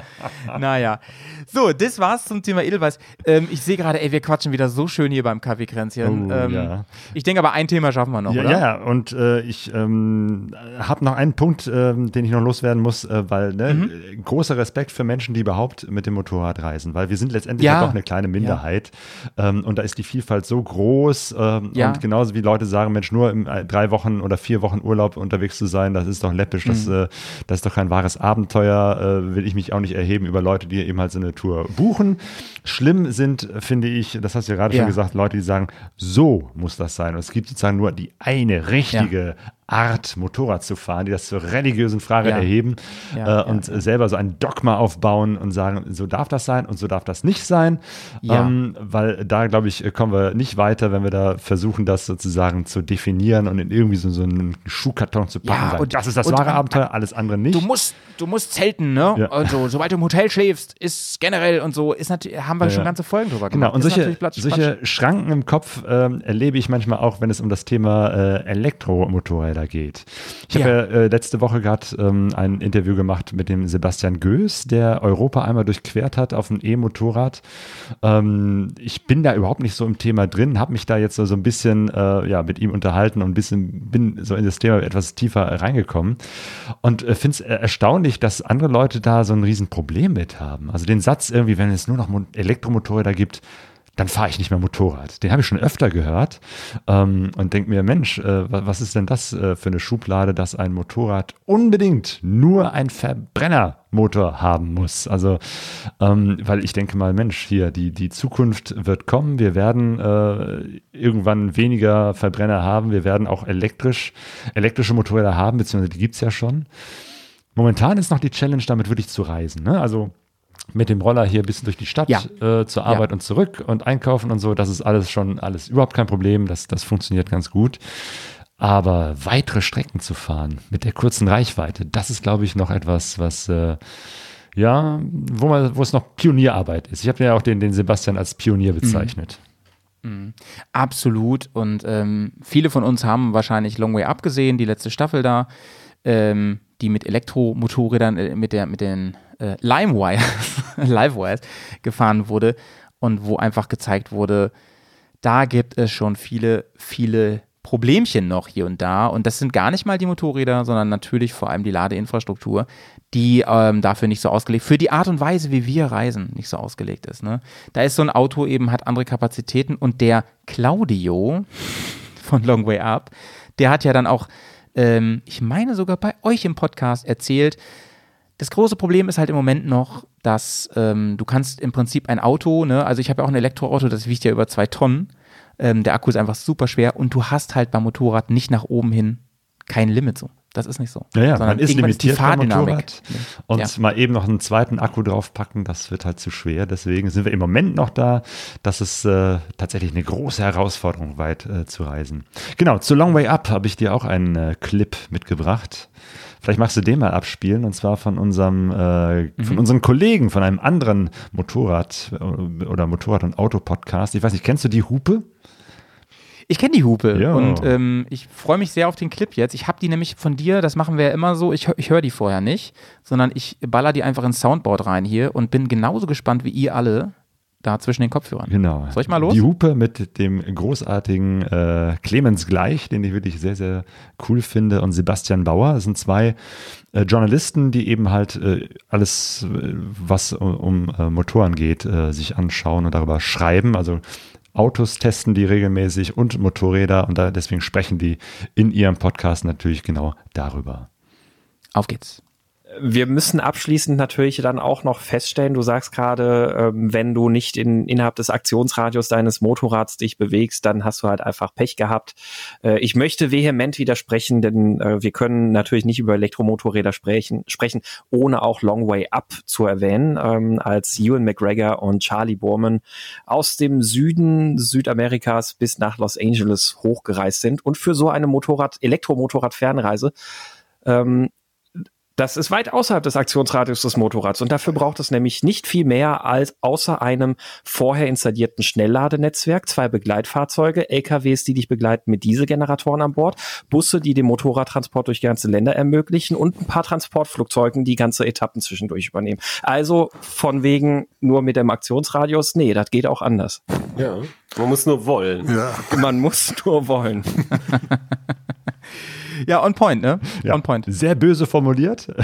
[SPEAKER 3] Naja. So, das war's zum Thema Edelweiß. Ähm, ich sehe gerade, ey, wir quatschen wieder so schön hier beim Kaffeekränzchen. Oh, ähm, ja. Ich denke aber, ein Thema schaffen wir noch,
[SPEAKER 1] ja,
[SPEAKER 3] oder?
[SPEAKER 1] Ja, und äh, ich ähm, habe noch einen Punkt, äh, den ich noch loswerden muss, äh, weil ne, mhm. großer Respekt für Menschen, die überhaupt mit dem Motorrad reisen, weil wir sind letztendlich ja. doch eine kleine Minderheit. Ähm, und da ist die Vielfalt so groß. Ähm, ja. Und genauso wie Leute sagen, Mensch, nur in äh, drei Wochen oder vier Wochen Urlaub unterwegs zu sein, das ist doch läppisch, mhm. das, äh, das ist doch kein wahres Abenteuer, äh, will ich mich auch nicht erheben über Leute, die eben halt so eine Tour buchen. Schlimm sind, finde ich, das hast du ja gerade ja. schon gesagt, Leute, die sagen, so muss das sein. Und es gibt sozusagen nur die eine richtige ja. Art, Motorrad zu fahren, die das zur religiösen Frage ja. erheben ja, äh, und selber so ein Dogma aufbauen und sagen, so darf das sein und so darf das nicht sein. Ähm, weil da, glaube ich, kommen wir nicht weiter, wenn wir da versuchen, das sozusagen zu definieren und in irgendwie so, so einen Schuhkarton zu packen. Und, das ist das wahre Abenteuer, alles andere nicht.
[SPEAKER 3] Du musst, du musst zelten, ne? Also, sobald du im Hotel schläfst, ist generell und so, ist natürlich, haben wir schon ganze Folgen drüber
[SPEAKER 1] genau, gemacht. Genau, und solche, solche Schranken im Kopf äh, erlebe ich manchmal auch, wenn es um das Thema äh, Elektromotorräder schneller geht. Ich ja. habe ja äh, letzte Woche gerade ähm, ein Interview gemacht mit dem Sebastian Göß, der Europa einmal durchquert hat auf einem E-Motorrad. Ähm, ich bin da überhaupt nicht so im Thema drin, habe mich da jetzt so, so ein bisschen äh, ja, mit ihm unterhalten und ein bisschen bin so in das Thema etwas tiefer reingekommen und äh, finde es erstaunlich, dass andere Leute da so ein Riesenproblem mit haben. Also den Satz irgendwie, wenn es nur noch Elektromotorräder gibt, dann fahre ich nicht mehr Motorrad. Den habe ich schon öfter gehört ähm, und denke mir, Mensch, äh, was ist denn das äh, für eine Schublade, dass ein Motorrad unbedingt nur ein Verbrennermotor haben muss? Also, ähm, weil ich denke mal, Mensch, hier, die, die Zukunft wird kommen. Wir werden äh, irgendwann weniger Verbrenner haben. Wir werden auch elektrisch, elektrische Motorräder haben, beziehungsweise die gibt es ja schon. Momentan ist noch die Challenge, damit wirklich zu reisen. Ne? Also mit dem Roller hier ein bisschen durch die Stadt ja. äh, zur Arbeit ja. und zurück und einkaufen und so, das ist alles schon alles überhaupt kein Problem. Das, das funktioniert ganz gut. Aber weitere Strecken zu fahren mit der kurzen Reichweite, das ist, glaube ich, noch etwas, was äh, ja, wo, man, wo es noch Pionierarbeit ist. Ich habe ja auch den, den Sebastian als Pionier bezeichnet.
[SPEAKER 3] Mhm. Mhm. Absolut. Und ähm, viele von uns haben wahrscheinlich Long Way Up gesehen, die letzte Staffel da, ähm, die mit Elektromotorrädern, äh, mit, der, mit den äh, Limewires, Livewires gefahren wurde und wo einfach gezeigt wurde, da gibt es schon viele, viele Problemchen noch hier und da. Und das sind gar nicht mal die Motorräder, sondern natürlich vor allem die Ladeinfrastruktur, die ähm, dafür nicht so ausgelegt, für die Art und Weise, wie wir reisen, nicht so ausgelegt ist. Ne? Da ist so ein Auto eben, hat andere Kapazitäten und der Claudio von Long Way Up, der hat ja dann auch, ähm, ich meine sogar bei euch im Podcast erzählt, das große Problem ist halt im Moment noch, dass ähm, du kannst im Prinzip ein Auto, ne, also ich habe ja auch ein Elektroauto, das wiegt ja über zwei Tonnen. Ähm, der Akku ist einfach super schwer und du hast halt beim Motorrad nicht nach oben hin kein Limit so. Das ist nicht so.
[SPEAKER 1] Ja, ja man ist limitiert ist beim Motorrad. Und ja. mal eben noch einen zweiten Akku draufpacken, das wird halt zu schwer. Deswegen sind wir im Moment noch da. Das ist äh, tatsächlich eine große Herausforderung, weit äh, zu reisen. Genau, zu Long Way Up habe ich dir auch einen äh, Clip mitgebracht. Vielleicht magst du den mal abspielen und zwar von unserem, äh, mhm. von unseren Kollegen, von einem anderen Motorrad- äh, oder Motorrad- und Auto-Podcast. Ich weiß nicht, kennst du die Hupe?
[SPEAKER 3] Ich kenne die Hupe ja. und ähm, ich freue mich sehr auf den Clip jetzt. Ich habe die nämlich von dir, das machen wir ja immer so, ich, ich höre die vorher nicht, sondern ich baller die einfach ins Soundboard rein hier und bin genauso gespannt wie ihr alle, da zwischen den Kopfhörern.
[SPEAKER 1] Genau.
[SPEAKER 3] Soll ich mal los?
[SPEAKER 1] Die Hupe mit dem großartigen äh, Clemens Gleich, den ich wirklich sehr, sehr cool finde, und Sebastian Bauer. Das sind zwei äh, Journalisten, die eben halt äh, alles, äh, was um, um äh, Motoren geht, äh, sich anschauen und darüber schreiben. Also Autos testen die regelmäßig und Motorräder und da, deswegen sprechen die in ihrem Podcast natürlich genau darüber.
[SPEAKER 3] Auf geht's
[SPEAKER 6] wir müssen abschließend natürlich dann auch noch feststellen, du sagst gerade, ähm, wenn du nicht in, innerhalb des Aktionsradius deines Motorrads dich bewegst, dann hast du halt einfach Pech gehabt. Äh, ich möchte vehement widersprechen, denn äh, wir können natürlich nicht über Elektromotorräder sprechen, sprechen ohne auch Long Way Up zu erwähnen, ähm, als Ewan McGregor und Charlie Borman aus dem Süden Südamerikas bis nach Los Angeles hochgereist sind und für so eine Motorrad, Elektromotorrad-Fernreise ähm, das ist weit außerhalb des Aktionsradius des Motorrads und dafür braucht es nämlich nicht viel mehr als außer einem vorher installierten Schnellladenetzwerk, zwei Begleitfahrzeuge, LKWs, die dich begleiten mit Dieselgeneratoren an Bord, Busse, die den Motorradtransport durch ganze Länder ermöglichen und ein paar Transportflugzeugen, die ganze Etappen zwischendurch übernehmen. Also von wegen nur mit dem Aktionsradius, nee, das geht auch anders.
[SPEAKER 7] Ja, man muss nur wollen.
[SPEAKER 6] Ja. Man muss nur wollen.
[SPEAKER 3] Ja, on point, ne?
[SPEAKER 1] Ja,
[SPEAKER 3] on point.
[SPEAKER 1] Sehr böse formuliert.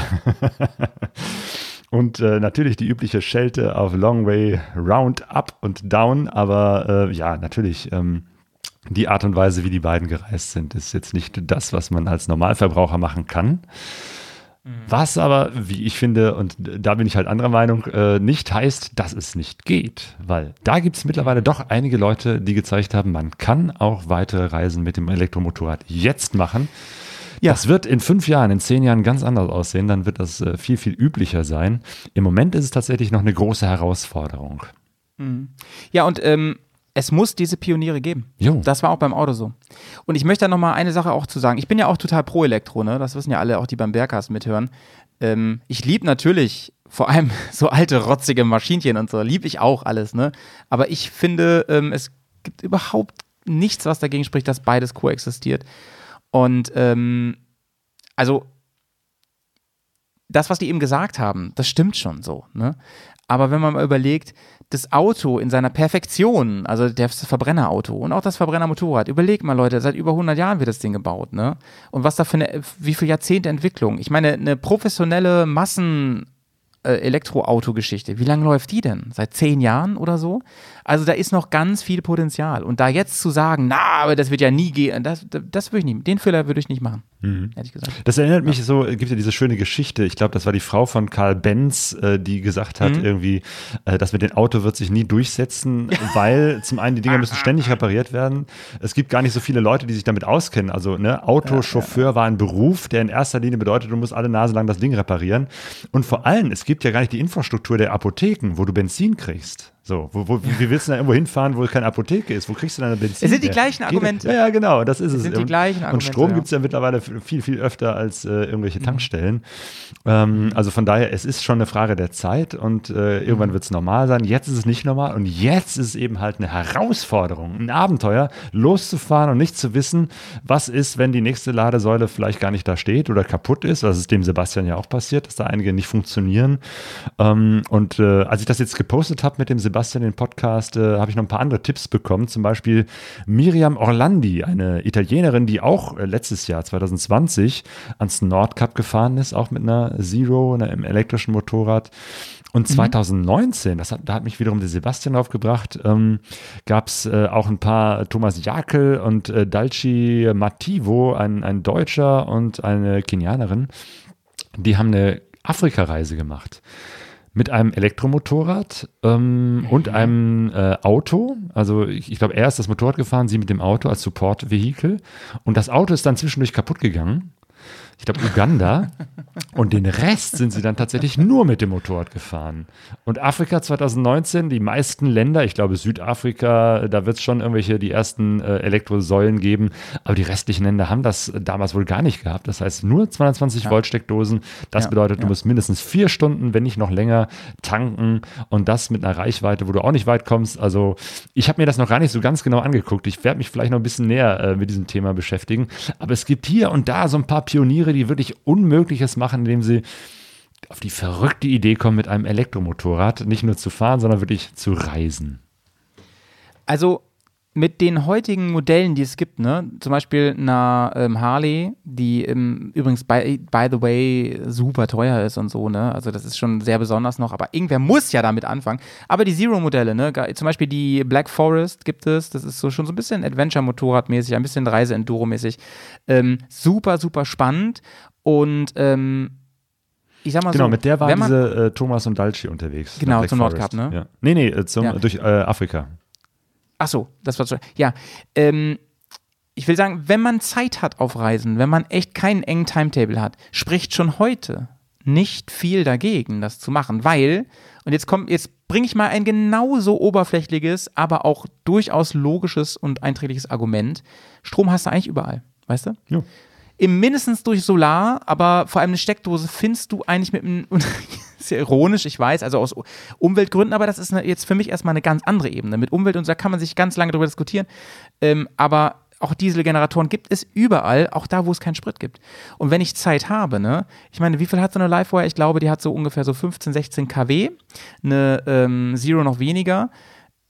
[SPEAKER 1] Und äh, natürlich die übliche Schelte auf Long Way Round Up und Down, aber äh, ja, natürlich. Ähm, die Art und Weise, wie die beiden gereist sind, ist jetzt nicht das, was man als Normalverbraucher machen kann. Mhm. Was aber, wie ich finde, und da bin ich halt anderer Meinung, äh, nicht heißt, dass es nicht geht. Weil da gibt es mittlerweile doch einige Leute, die gezeigt haben, man kann auch weitere Reisen mit dem Elektromotorrad jetzt machen. Ja. Das wird in fünf Jahren, in zehn Jahren ganz anders aussehen. Dann wird das äh, viel, viel üblicher sein. Im Moment ist es tatsächlich noch eine große Herausforderung.
[SPEAKER 3] Mhm. Ja, und ähm, es muss diese Pioniere geben. Jo. Das war auch beim Auto so. Und ich möchte da nochmal eine Sache auch zu sagen. Ich bin ja auch total pro Elektro, ne? Das wissen ja alle, auch die beim Berghaus mithören. Ähm, ich liebe natürlich vor allem so alte, rotzige Maschinchen und so, liebe ich auch alles, ne? Aber ich finde, ähm, es gibt überhaupt nichts, was dagegen spricht, dass beides koexistiert. Und ähm, also das, was die eben gesagt haben, das stimmt schon so. Ne? Aber wenn man mal überlegt, das Auto in seiner Perfektion, also das Verbrennerauto und auch das Verbrennermotorrad, überlegt mal Leute, seit über 100 Jahren wird das Ding gebaut, ne? Und was da für eine, wie viele Jahrzehnte Entwicklung. Ich meine, eine professionelle Massen äh, Elektroauto-Geschichte, wie lange läuft die denn? Seit zehn Jahren oder so? Also da ist noch ganz viel Potenzial. Und da jetzt zu sagen, na, aber das wird ja nie gehen, das, das würde ich nicht, den Fehler würde ich nicht machen,
[SPEAKER 1] mhm. ehrlich gesagt. Das erinnert mich so, gibt ja diese schöne Geschichte, ich glaube, das war die Frau von Karl Benz, äh, die gesagt hat, mhm. irgendwie, äh, das mit dem Auto wird sich nie durchsetzen, weil zum einen die Dinger müssen ständig repariert werden. Es gibt gar nicht so viele Leute, die sich damit auskennen. Also, ne, Autochauffeur ja, ja. war ein Beruf, der in erster Linie bedeutet, du musst alle Nase lang das Ding reparieren. Und vor allem, es gibt ja gar nicht die Infrastruktur der Apotheken, wo du Benzin kriegst. So, wo, wo, wie willst du da irgendwo hinfahren, wo keine Apotheke ist? Wo kriegst du deine Benzin?
[SPEAKER 3] Es sind die gleichen Argumente.
[SPEAKER 1] Ja, ja, genau, das ist es.
[SPEAKER 3] Es sind die
[SPEAKER 1] Und-
[SPEAKER 3] gleichen
[SPEAKER 1] Und
[SPEAKER 3] Argumente,
[SPEAKER 1] Strom
[SPEAKER 3] ja.
[SPEAKER 1] gibt es ja mittlerweile viel, viel öfter als äh, irgendwelche
[SPEAKER 3] Mhm.
[SPEAKER 1] Tankstellen. Ähm, also von daher, es ist schon eine Frage der Zeit und äh,
[SPEAKER 3] Mhm.
[SPEAKER 1] irgendwann wird es normal sein. Jetzt ist es nicht normal und jetzt ist es eben halt eine Herausforderung, ein Abenteuer, loszufahren und nicht zu wissen, was ist, wenn die nächste Ladesäule vielleicht gar nicht da steht oder kaputt ist. Das ist dem Sebastian ja auch passiert, dass da einige nicht funktionieren. Ähm, und äh, als ich das jetzt gepostet habe mit dem Sebastian, den Podcast, äh, habe ich noch ein paar andere Tipps bekommen. Zum Beispiel Miriam Orlandi, eine Italienerin, die auch äh, letztes Jahr, 2020, ans Nordkap gefahren ist, auch mit einer Zero, einem elektrischen Motorrad. Und 2019, das hat, da hat mich wiederum der Sebastian draufgebracht, ähm, gab es äh, auch ein paar Thomas Jakel und äh, Dalci Mativo, ein, ein Deutscher und eine Kenianerin, die haben eine Afrika-Reise gemacht. Mit einem Elektromotorrad ähm, und einem äh, Auto. Also ich, ich glaube, er ist das Motorrad gefahren, sie mit dem Auto als Support-Vehikel. Und das Auto ist dann zwischendurch kaputt gegangen. Ich glaube, Uganda. und den Rest sind sie dann tatsächlich nur mit dem Motorrad gefahren. Und Afrika 2019, die meisten Länder, ich glaube Südafrika, da wird es schon irgendwelche, die ersten äh, Elektrosäulen geben. Aber die restlichen Länder haben das damals wohl gar nicht gehabt. Das heißt, nur 220 Volt Steckdosen. Das
[SPEAKER 3] Ja,
[SPEAKER 1] bedeutet, du
[SPEAKER 3] ja.
[SPEAKER 1] musst mindestens vier Stunden, wenn nicht noch länger, tanken. Und das mit einer Reichweite, wo du auch nicht weit kommst. Also ich habe mir das noch gar nicht so ganz genau angeguckt. Ich werde mich vielleicht noch ein bisschen näher äh, mit diesem Thema beschäftigen. Aber es gibt hier und da so ein paar Pioniere, die wirklich Unmögliches machen, indem sie auf die verrückte Idee kommen, mit einem Elektromotorrad nicht nur zu fahren, sondern wirklich zu reisen.
[SPEAKER 3] Also mit den heutigen Modellen, die es gibt, ne, zum Beispiel einer ähm, Harley, die ähm, übrigens by, by the way super teuer ist und so, ne, also das ist schon sehr besonders noch, aber irgendwer muss ja damit anfangen. Aber die Zero-Modelle, ne, zum Beispiel die Black Forest gibt es, das ist so schon so ein bisschen Adventure-Motorrad-mäßig, ein bisschen Reise-Enduro-mäßig, ähm, super, super spannend und ähm, ich sag mal
[SPEAKER 1] Genau,
[SPEAKER 3] so,
[SPEAKER 1] mit der waren diese äh, Thomas und Dalci unterwegs.
[SPEAKER 3] Genau,
[SPEAKER 1] nach Black
[SPEAKER 3] zum. Nordkap, ne?
[SPEAKER 1] Ja. Nee, nee, äh, zum,
[SPEAKER 3] Ja.
[SPEAKER 1] durch äh, Afrika.
[SPEAKER 3] Ach so, das war so. Ja, ähm, ich will sagen, wenn man Zeit hat auf Reisen, wenn man echt keinen engen Timetable hat, spricht schon heute nicht viel dagegen, das zu machen, weil, und jetzt kommt, jetzt bringe ich mal ein genauso oberflächliches, aber auch durchaus logisches und einträgliches Argument. Strom hast du eigentlich überall, weißt du?
[SPEAKER 1] Ja.
[SPEAKER 3] Im mindestens durch Solar, aber vor allem eine Steckdose findest du eigentlich mit einem, ist ja ironisch, ich weiß, also aus Umweltgründen, aber das ist eine, jetzt für mich erstmal eine ganz andere Ebene. Mit Umwelt und da kann man sich ganz lange darüber diskutieren. Ähm, aber auch Dieselgeneratoren gibt es überall, auch da, wo es keinen Sprit gibt. Und wenn ich Zeit habe, ne, ich meine, wie viel hat so eine Livewire? Ich glaube, die hat so ungefähr so 15, 16 kW, eine ähm, Zero noch weniger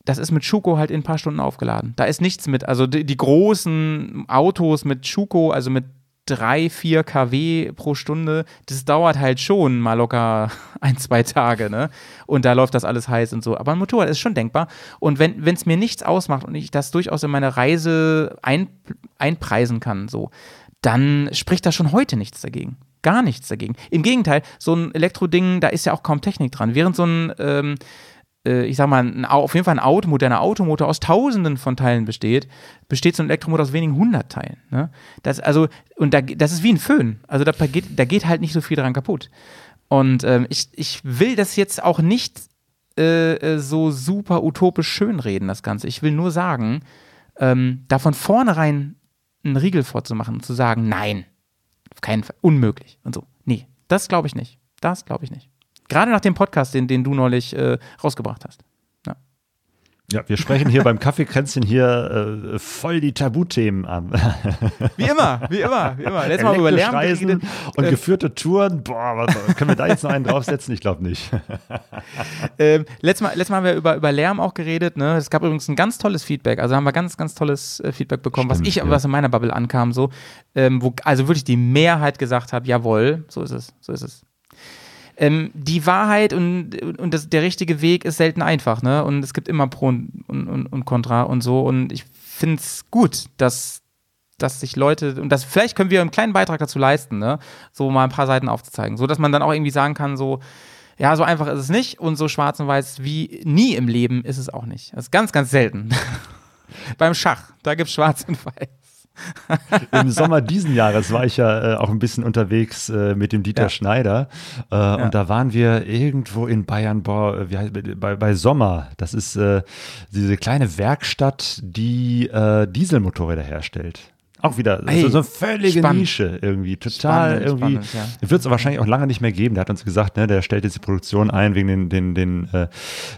[SPEAKER 3] das ist mit Schuko halt in ein paar Stunden aufgeladen. Da ist nichts mit. Also die, die großen Autos mit Schuko, also mit 3, 4 kW pro Stunde, das dauert halt schon mal locker ein, zwei Tage, ne? Und da läuft das alles heiß und so. Aber ein Motorrad ist schon denkbar. Und wenn es mir nichts ausmacht und ich das durchaus in meine Reise ein, einpreisen kann, so, dann spricht da schon heute nichts dagegen. Gar nichts dagegen. Im Gegenteil, so ein Elektroding, da ist ja auch kaum Technik dran. Während so ein ähm, äh, ich sag mal, ein, Au- auf jeden Fall ein Auto, moderner Automotor aus tausenden von Teilen besteht, besteht so ein Elektromotor aus wenigen hundert Teilen. Ne? Das, also, und da, das ist wie ein Föhn. Also da geht, da geht halt nicht so viel dran kaputt. Und ähm, ich, ich will das jetzt auch nicht äh, äh, so super utopisch schönreden, das Ganze. Ich will nur sagen, ähm, da von vornherein einen Riegel vorzumachen und zu sagen, nein, auf keinen Fall, unmöglich und so. Nee, das glaube ich nicht. Das glaube ich nicht. Gerade nach dem Podcast, den, den du neulich äh, rausgebracht hast.
[SPEAKER 1] Ja, wir sprechen hier beim Kaffeekränzchen hier äh, voll die Tabuthemen an.
[SPEAKER 3] Wie immer, wie immer, wie immer. Letztes Mal über Lärm
[SPEAKER 1] Elektrischreisen
[SPEAKER 3] geredet.
[SPEAKER 1] und
[SPEAKER 3] Äh,
[SPEAKER 1] geführte Touren. Boah, was, können wir da jetzt noch einen draufsetzen? Ich glaube nicht.
[SPEAKER 3] Ähm, letztes, Mal, letztes Mal haben wir über, über Lärm auch geredet. Ne? Es gab übrigens ein ganz tolles Feedback. Also haben wir ganz, ganz tolles äh, Feedback bekommen,
[SPEAKER 1] Stimmt,
[SPEAKER 3] was ich,
[SPEAKER 1] ja.
[SPEAKER 3] was in meiner Bubble ankam, so, ähm, wo also wirklich die Mehrheit gesagt hat, jawohl, so ist es, so ist es. Ähm, die Wahrheit und, und das, der richtige Weg ist selten einfach, ne? Und es gibt immer Pro und, und, und Contra und so. Und ich finde es gut, dass, dass sich Leute, und das vielleicht können wir einen kleinen Beitrag dazu leisten, ne? So mal ein paar Seiten aufzuzeigen. So dass man dann auch irgendwie sagen kann, so, ja, so einfach ist es nicht und so schwarz und weiß wie nie im Leben ist es auch nicht. Das ist ganz, ganz selten. Beim Schach, da gibt es schwarz und weiß.
[SPEAKER 1] Im Sommer diesen Jahres war ich ja äh, auch ein bisschen unterwegs äh, mit dem Dieter ja. Schneider. Äh, ja. Und da waren wir irgendwo in Bayern, boah, bei, bei Sommer. Das ist äh, diese kleine Werkstatt, die äh, Dieselmotorräder herstellt. Auch wieder Ey, so, so eine völlige spannend. Nische irgendwie. Total spannend, irgendwie. Ja. Wird es wahrscheinlich auch lange nicht mehr geben. Der hat uns gesagt, ne, der stellt jetzt die Produktion ein wegen den, den, den, äh,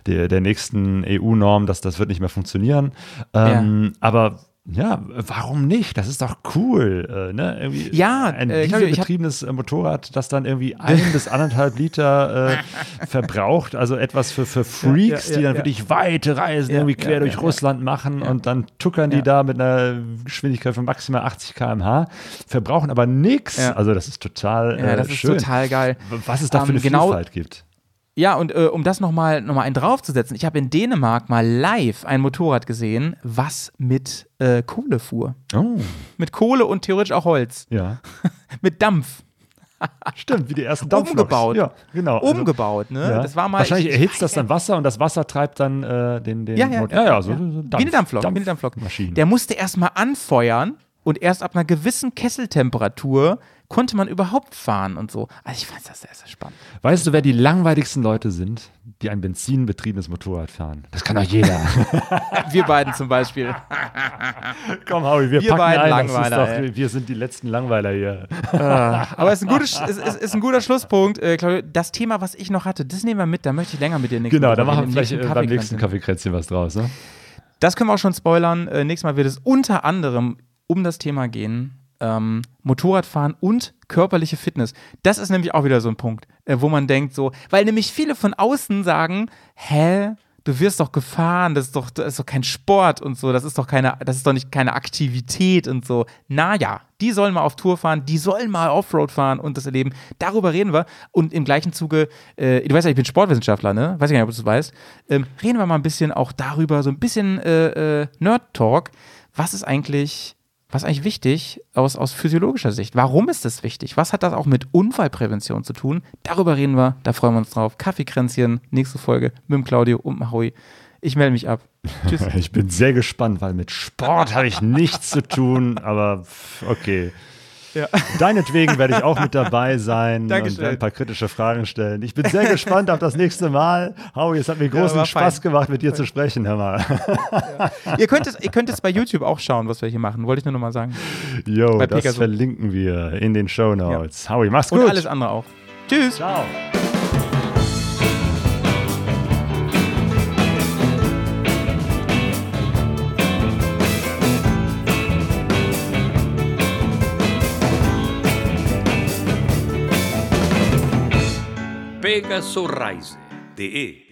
[SPEAKER 1] der, der nächsten EU-Norm, dass das wird nicht mehr funktionieren. Ähm, ja. Aber ja, warum nicht? Das ist doch cool. Äh, ne? irgendwie
[SPEAKER 3] ja,
[SPEAKER 1] ein äh, dieselbetriebenes äh, Motorrad, das dann irgendwie ein bis anderthalb Liter äh, verbraucht. Also etwas für, für Freaks, ja, ja, die dann wirklich weite Reisen irgendwie quer durch Russland machen und dann tuckern die da mit einer Geschwindigkeit von maximal 80 km/h, verbrauchen aber nichts. Also das ist total
[SPEAKER 3] ja, das
[SPEAKER 1] äh, schön.
[SPEAKER 3] ist total geil.
[SPEAKER 1] Was es da für eine genau, Vielfalt gibt.
[SPEAKER 3] Ja, und äh, um das nochmal noch mal einen draufzusetzen, ich habe in Dänemark mal live ein Motorrad gesehen, was mit äh, Kohle fuhr.
[SPEAKER 1] Oh.
[SPEAKER 3] Mit Kohle und theoretisch auch Holz.
[SPEAKER 1] Ja.
[SPEAKER 3] mit Dampf.
[SPEAKER 1] Stimmt, wie die ersten Dampfloks.
[SPEAKER 3] Umgebaut.
[SPEAKER 1] Ja, genau.
[SPEAKER 3] Also, Umgebaut, ne?
[SPEAKER 1] Ja.
[SPEAKER 3] Das war mal,
[SPEAKER 1] Wahrscheinlich erhitzt das dann Wasser und das Wasser treibt dann äh, den, den
[SPEAKER 3] ja, ja,
[SPEAKER 1] ja, ja, so, so
[SPEAKER 3] Dampf, wie eine Dampflok. Dampf Dampflok. Der musste erstmal anfeuern und erst ab einer gewissen Kesseltemperatur konnte man überhaupt fahren und so. Also ich fand das sehr, sehr spannend.
[SPEAKER 1] Weißt du, wer die langweiligsten Leute sind, die ein benzinbetriebenes Motorrad fahren? Das kann doch jeder.
[SPEAKER 3] wir beiden zum Beispiel.
[SPEAKER 1] Komm, Howie, wir,
[SPEAKER 3] wir
[SPEAKER 1] packen
[SPEAKER 3] beiden
[SPEAKER 1] ein.
[SPEAKER 3] Langweiler,
[SPEAKER 1] doch, wir sind die letzten Langweiler hier.
[SPEAKER 3] Ah, aber es ist, ein gutes, es ist, ist ein guter Schlusspunkt. Äh, das Thema, was ich noch hatte, das nehmen wir mit. Da möchte ich länger mit dir
[SPEAKER 1] nichts Genau, da machen wir vielleicht nächsten beim nächsten Kaffeekränzchen was draus. Ne?
[SPEAKER 3] Das können wir auch schon spoilern. Äh, nächstes Mal wird es unter anderem um das Thema gehen, ähm, Motorradfahren und körperliche Fitness. Das ist nämlich auch wieder so ein Punkt, äh, wo man denkt so, weil nämlich viele von außen sagen, hä, du wirst doch gefahren, das ist doch, das ist doch kein Sport und so, das ist doch keine, das ist doch nicht keine Aktivität und so. Naja, die sollen mal auf Tour fahren, die sollen mal Offroad fahren und das erleben. Darüber reden wir. Und im gleichen Zuge, äh, du weißt ja, ich bin Sportwissenschaftler, ne? Weiß ich gar nicht, ob du das weißt. Ähm, reden wir mal ein bisschen auch darüber, so ein bisschen äh, äh, Nerd-Talk. Was ist eigentlich was eigentlich wichtig aus, aus physiologischer Sicht? Warum ist das wichtig? Was hat das auch mit Unfallprävention zu tun? Darüber reden wir, da freuen wir uns drauf. Kaffeekränzchen, nächste Folge mit dem Claudio und Maui. Ich melde mich ab.
[SPEAKER 1] Tschüss. Ich bin sehr gespannt, weil mit Sport habe ich nichts zu tun, aber okay. Ja. Deinetwegen werde ich auch mit dabei sein
[SPEAKER 3] Dankeschön.
[SPEAKER 1] und ein paar kritische Fragen stellen. Ich bin sehr gespannt auf das nächste Mal. Howie, es hat mir großen ja, Spaß fein. gemacht, mit dir zu sprechen, hör mal.
[SPEAKER 3] Ja. ihr, könnt es, ihr könnt es bei YouTube auch schauen, was wir hier machen. Wollte ich nur noch mal sagen.
[SPEAKER 1] Jo, das verlinken wir in den Show Notes. Howie, mach's gut.
[SPEAKER 3] Und alles andere auch. Tschüss.
[SPEAKER 1] Ciao.
[SPEAKER 2] Pegaso Rise de e!